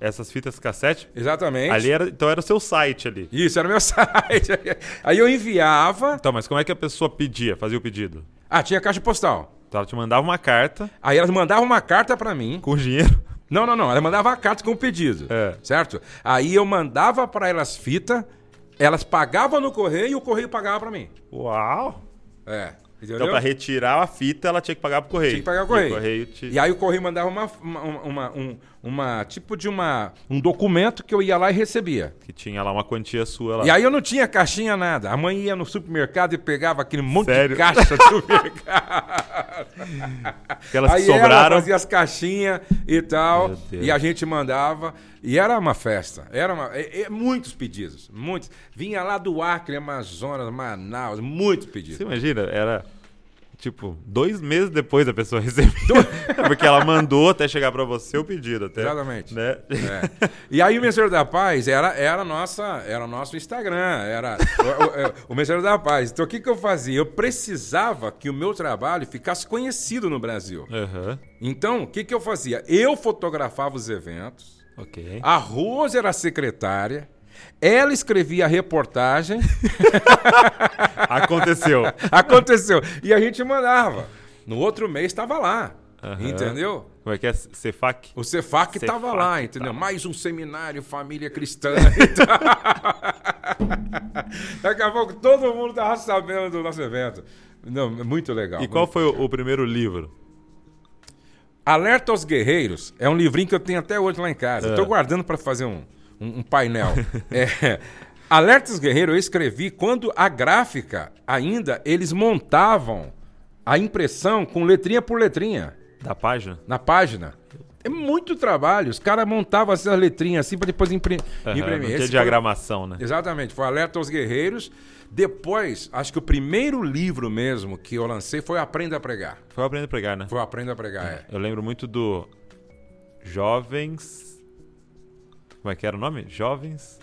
essas fitas cassete. Exatamente. Ali era, então era o seu site ali. Isso, era o meu site. Aí eu enviava. Então, mas como é que a pessoa pedia, fazia o pedido? Ah, tinha caixa postal. Então ela te mandava uma carta Aí elas mandavam uma carta pra mim. com dinheiro. Não, não, não. Ela mandava a carta com o pedido. É. Certo? Aí eu mandava pra elas fita, elas pagavam no correio e o correio pagava pra mim. Uau! É. Entendeu? Então, pra retirar a fita, ela tinha que pagar pro correio. Tinha que pagar o E correio. correio te... E aí o correio mandava uma, uma, uma- um, uma- tipo de uma, um documento que eu ia lá e recebia. Que tinha lá uma quantia sua lá. E aí eu não tinha caixinha nada. A mãe ia no supermercado e pegava aquele monte Sério? de caixa do supermercado. Aquelas que aí ela sobraram. fazia as caixinhas e tal. E a gente mandava. E era uma festa. Era uma, é- é muitos pedidos. Muitos. Vinha lá do Acre, Amazonas, Manaus. Muitos pedidos. Você imagina, era tipo dois meses depois da pessoa receber. Porque ela mandou até chegar pra você o pedido. Até, Exatamente. Né? É. E aí o Mensageiro da Paz era, era, nossa, era nosso Instagram, era o, o- o Mensageiro da Paz. Então o que, que eu fazia? Eu precisava que o meu trabalho ficasse conhecido no Brasil. Aham. Então, o que, que eu fazia? Eu fotografava os eventos, Ok. a Rose era a secretária, ela escrevia a reportagem, Aconteceu. aconteceu, e a gente mandava. No outro mês estava lá, Aham. entendeu? Como é que é? Cefac? O Cefac estava lá, entendeu? Mais um seminário Família Cristã. e tal. Daqui a pouco todo mundo estava sabendo do nosso evento. Não, muito legal. E qual foi o, o primeiro livro? Alerta aos Guerreiros é um livrinho que eu tenho até hoje lá em casa. É. Estou guardando para fazer um, um, um painel. É, Alerta aos Guerreiros eu escrevi quando a gráfica ainda eles montavam a impressão com letrinha por letrinha Da página? na página. É muito trabalho. Os caras montavam essas letrinhas assim para depois impri- Aham, imprimir. tinha Esse foi- diagramação, né? Exatamente, foi Alerta aos Guerreiros. Depois, acho que o primeiro livro mesmo que eu lancei foi Aprenda a Pregar. Foi aprender a pregar, né? Foi Aprenda a Pregar, é. Eu lembro muito do Jovens. Como é que era o nome? Jovens.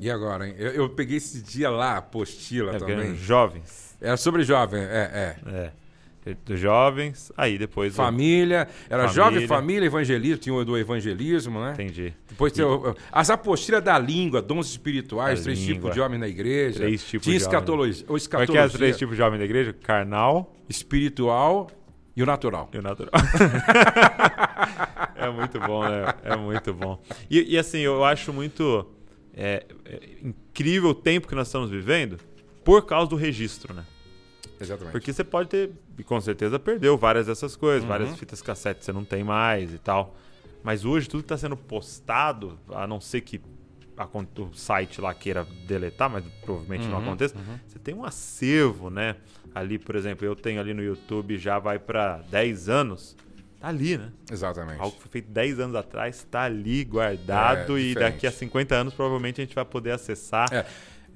E agora, hein? Eu, eu peguei esse dia lá, a apostila É, também. jovens. Era sobre jovem, é, é. É. Dos jovens. Aí depois. Família, era Família. jovem, família, evangelismo, tinha o do evangelismo, né? Entendi. Depois tem o- as apostilas da língua, dons espirituais, Da três língua. tipos de homem na igreja. Três tipos tinha de homem. escatologia, Como é escatologia, que é os três tipos de jovem da igreja? Carnal espiritual e o natural. e o natural. é muito bom, né? É muito bom. E, e, assim, eu acho muito é, é, incrível o tempo que nós estamos vivendo por causa do registro, né? Exatamente. Porque você pode ter, e com certeza perdeu várias dessas coisas, Uhum. várias fitas cassete você não tem mais e tal. Mas hoje tudo que está sendo postado, a não ser que a o site lá queira deletar, mas provavelmente Uhum, não aconteça, você tem um acervo, né? Ali, por exemplo, eu tenho ali no YouTube, já vai para 10 anos, tá ali, né? Exatamente. Algo que foi feito 10 anos atrás, tá ali guardado É, e daqui a 50 anos provavelmente a gente vai poder acessar. É.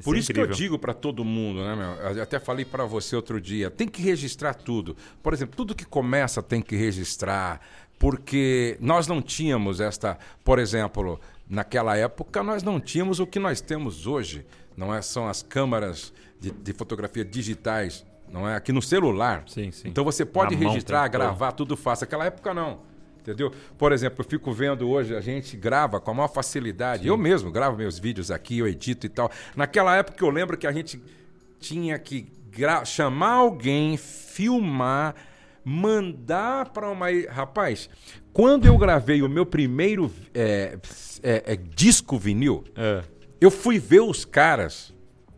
Por é isso que eu digo pra todo mundo, né, meu? Eu até falei pra você outro dia, tem que registrar tudo. Por exemplo, tudo que começa tem que registrar, porque nós não tínhamos esta, por exemplo, naquela época nós não tínhamos o que nós temos hoje, não é? São as câmaras de, de fotografia digitais, não é? Aqui no celular. Sim, sim. Então você pode Na mão registrar, tudo. gravar, tudo fácil. Naquela época não. Entendeu? Por exemplo, eu fico vendo hoje, a gente grava com a maior facilidade. Eu mesmo gravo meus vídeos aqui, eu edito e tal. Naquela época eu lembro que a gente tinha que chamar alguém, filmar, mandar para uma. Rapaz, quando eu gravei o meu primeiro é, é, é, disco vinil, É. eu fui ver os caras,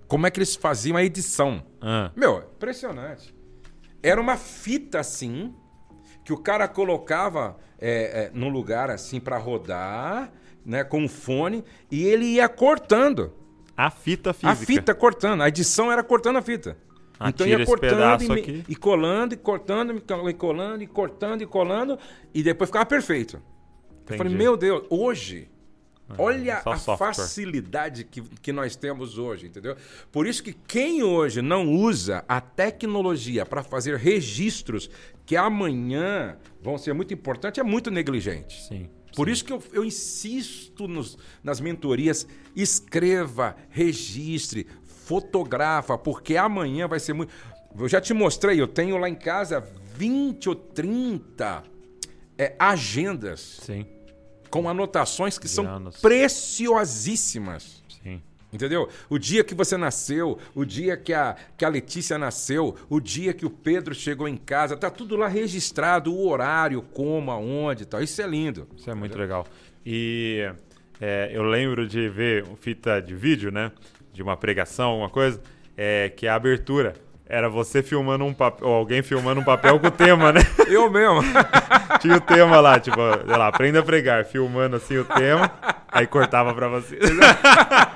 como é que eles faziam a edição. Ah. Meu, impressionante. Era uma fita assim, que o cara colocava é, é, num lugar assim para rodar, né, com um fone, e ele ia cortando. A fita física. A fita cortando. A edição era cortando a fita. Ah, então ia cortando e, me- e colando, e cortando, e colando, e cortando, e colando, e depois ficava perfeito. Eu falei, Entendi. meu Deus, hoje, olha só a software. facilidade que, que nós temos hoje, entendeu? Por isso que quem hoje não usa a tecnologia para fazer registros que amanhã vão ser muito importantes, é muito negligente. Sim. Por isso que eu, eu insisto nos- nas mentorias, escreva, registre, fotografa, porque amanhã vai ser muito. Eu já te mostrei, eu tenho lá em casa 20 ou 30 é, agendas Sim, com anotações que são preciosíssimas. Entendeu? O dia que você nasceu, o dia que a, que a Letícia nasceu, o dia que o Pedro chegou em casa, tá tudo lá registrado, o horário, como, aonde e tal. Isso é lindo. Isso é muito legal. E é, eu lembro de ver fita de vídeo, né? De uma pregação, alguma coisa, é, que a abertura era você filmando um papel, ou alguém filmando um papel com o tema, né? Eu mesmo. Tinha o tema lá, tipo, sei lá, aprenda a pregar, filmando assim o tema, aí cortava pra você.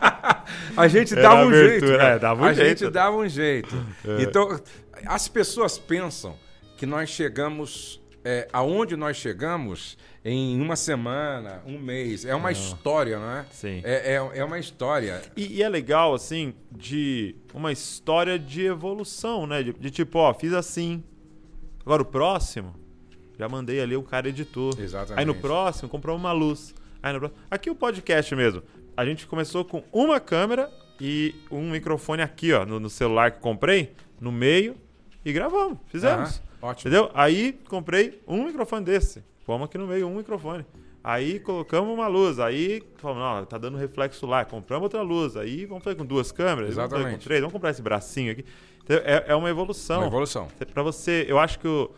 A gente Era dava um abertura, jeito. é, dava um a jeito. gente dava um jeito. É. Então, as pessoas pensam que nós chegamos. É, aonde nós chegamos em uma semana, um mês. É uma história, não é? Sim. É, é, é uma história. E, e é legal, assim, de uma história de evolução, né? De, de tipo, ó, fiz assim. Agora o próximo, já mandei ali o cara editor. Exatamente. Aí no próximo, comprou uma luz. Aí no próximo, aqui o podcast mesmo. A gente começou com uma câmera e um microfone aqui, ó, no, no celular que comprei, no meio, e gravamos. Fizemos. Aham, ótimo. Entendeu? Aí comprei um microfone desse. Fomos aqui no meio, um microfone. Aí colocamos uma luz. Aí falamos, não, tá dando reflexo lá. Compramos outra luz. Aí vamos fazer com duas câmeras. Vamos fazer com Exatamente. três. Vamos comprar esse bracinho aqui. Entendeu? É, é uma evolução. Uma evolução. Para você, eu acho que o-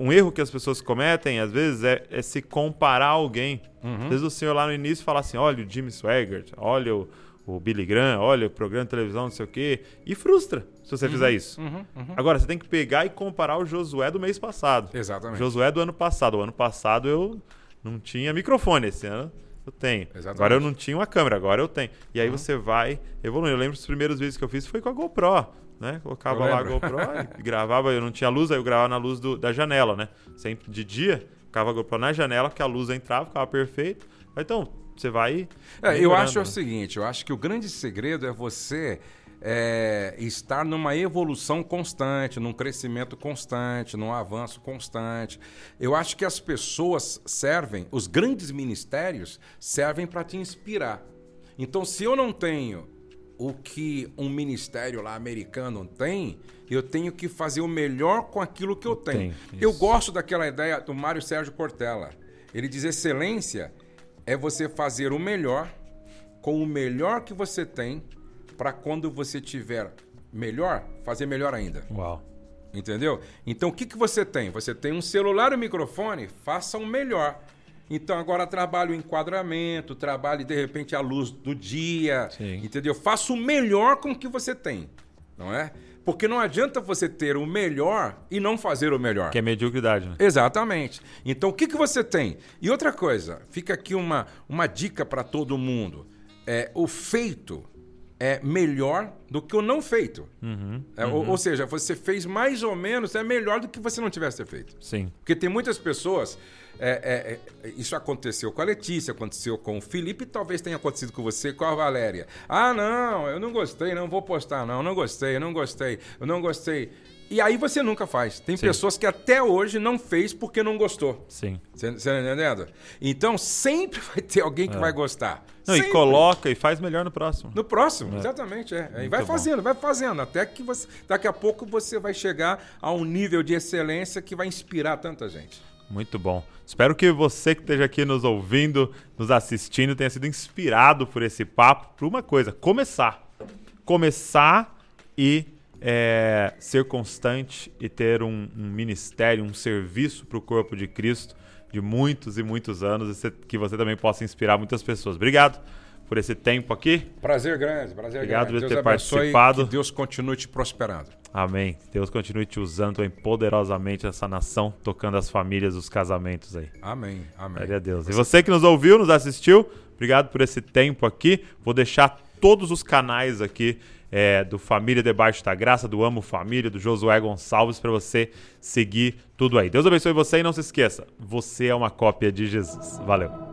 um erro que as pessoas cometem, às vezes, é, é se comparar a alguém. Uhum. Às vezes o senhor lá no início fala assim: olha o Jimmy Swaggart, olha o, o Billy Graham, olha o programa de televisão, não sei o quê. E frustra se você fizer isso. Uhum, Agora, você tem que pegar e comparar o Josué do mês passado. Exatamente. Josué do ano passado. O ano passado eu não tinha microfone, esse ano eu tenho. Exatamente. Uhum. Agora eu não tinha uma câmera, agora eu tenho. E aí você vai evoluindo. Eu lembro dos primeiros vídeos que eu fiz foi com a GoPro, né? Colocava lá a. GoPro e gravava, eu não tinha luz, aí eu gravava na luz do- da janela, né? Sempre de dia, ficava a GoPro na janela, porque a luz entrava, ficava perfeito. Então, você vai. É, eu acho o né? seguinte, eu acho que o grande segredo é você é, estar numa evolução constante, num crescimento constante, num avanço constante. Eu acho que as pessoas servem, os grandes ministérios servem para te inspirar. Então, se eu não tenho o que um ministério lá americano tem, eu tenho que fazer o melhor com aquilo que eu tenho. Tem, eu gosto daquela ideia do Mário Sérgio Cortella. Ele diz: excelência é você fazer o melhor com o melhor que você tem para quando você tiver melhor, fazer melhor ainda. Uau. Entendeu? Então o que, que você tem? Você tem um celular e um microfone, faça o melhor. Então agora trabalhe o enquadramento, trabalhe de repente a luz do dia, Sim. entendeu? Faça o melhor com o que você tem, não é? Porque não adianta você ter o melhor e não fazer o melhor. Que é mediocridade, né? Exatamente. Então, o que, que você tem? E outra coisa, fica aqui uma, uma dica para todo mundo. É, o feito é melhor do que o não feito. É, ou- ou, seja, você fez mais ou menos, é melhor do que você não tivesse feito. Sim. Porque tem muitas pessoas. é, é, é, isso aconteceu com a Letícia, aconteceu com o Felipe, talvez tenha acontecido com você, com a Valéria. Ah, não, eu não gostei, não vou postar, não, não gostei, eu não gostei, eu não gostei. E aí você nunca faz. Tem Sim. pessoas que até hoje não fez porque não gostou. Sim. Você tá entendendo? Então sempre vai ter alguém que vai gostar. Não, e coloca e faz melhor no próximo. No próximo, exatamente. É. E vai bom. fazendo, vai fazendo. Até que você. Daqui a pouco você vai chegar a um nível de excelência que vai inspirar tanta gente. Muito bom. Espero que você que esteja aqui nos ouvindo, nos assistindo, tenha sido inspirado por esse papo por uma coisa: começar. Começar e é, ser constante e ter um, um ministério, um serviço para o corpo de Cristo de muitos e muitos anos e que você também possa inspirar muitas pessoas. Obrigado por esse tempo aqui. Prazer grande, prazer Obrigado grande. por Deus ter participado. Que Deus continue te prosperando. Amém. Deus continue te usando também poderosamente essa nação, tocando as famílias, os casamentos aí. Amém, amém. Glória a Deus. E você que nos ouviu, nos assistiu, obrigado por esse tempo aqui. Vou deixar todos os canais aqui é, do Família Debaixo da Graça, do Amo Família, do Josué Gonçalves, para você seguir tudo aí. Deus abençoe você e não se esqueça, você é uma cópia de Jesus. Valeu.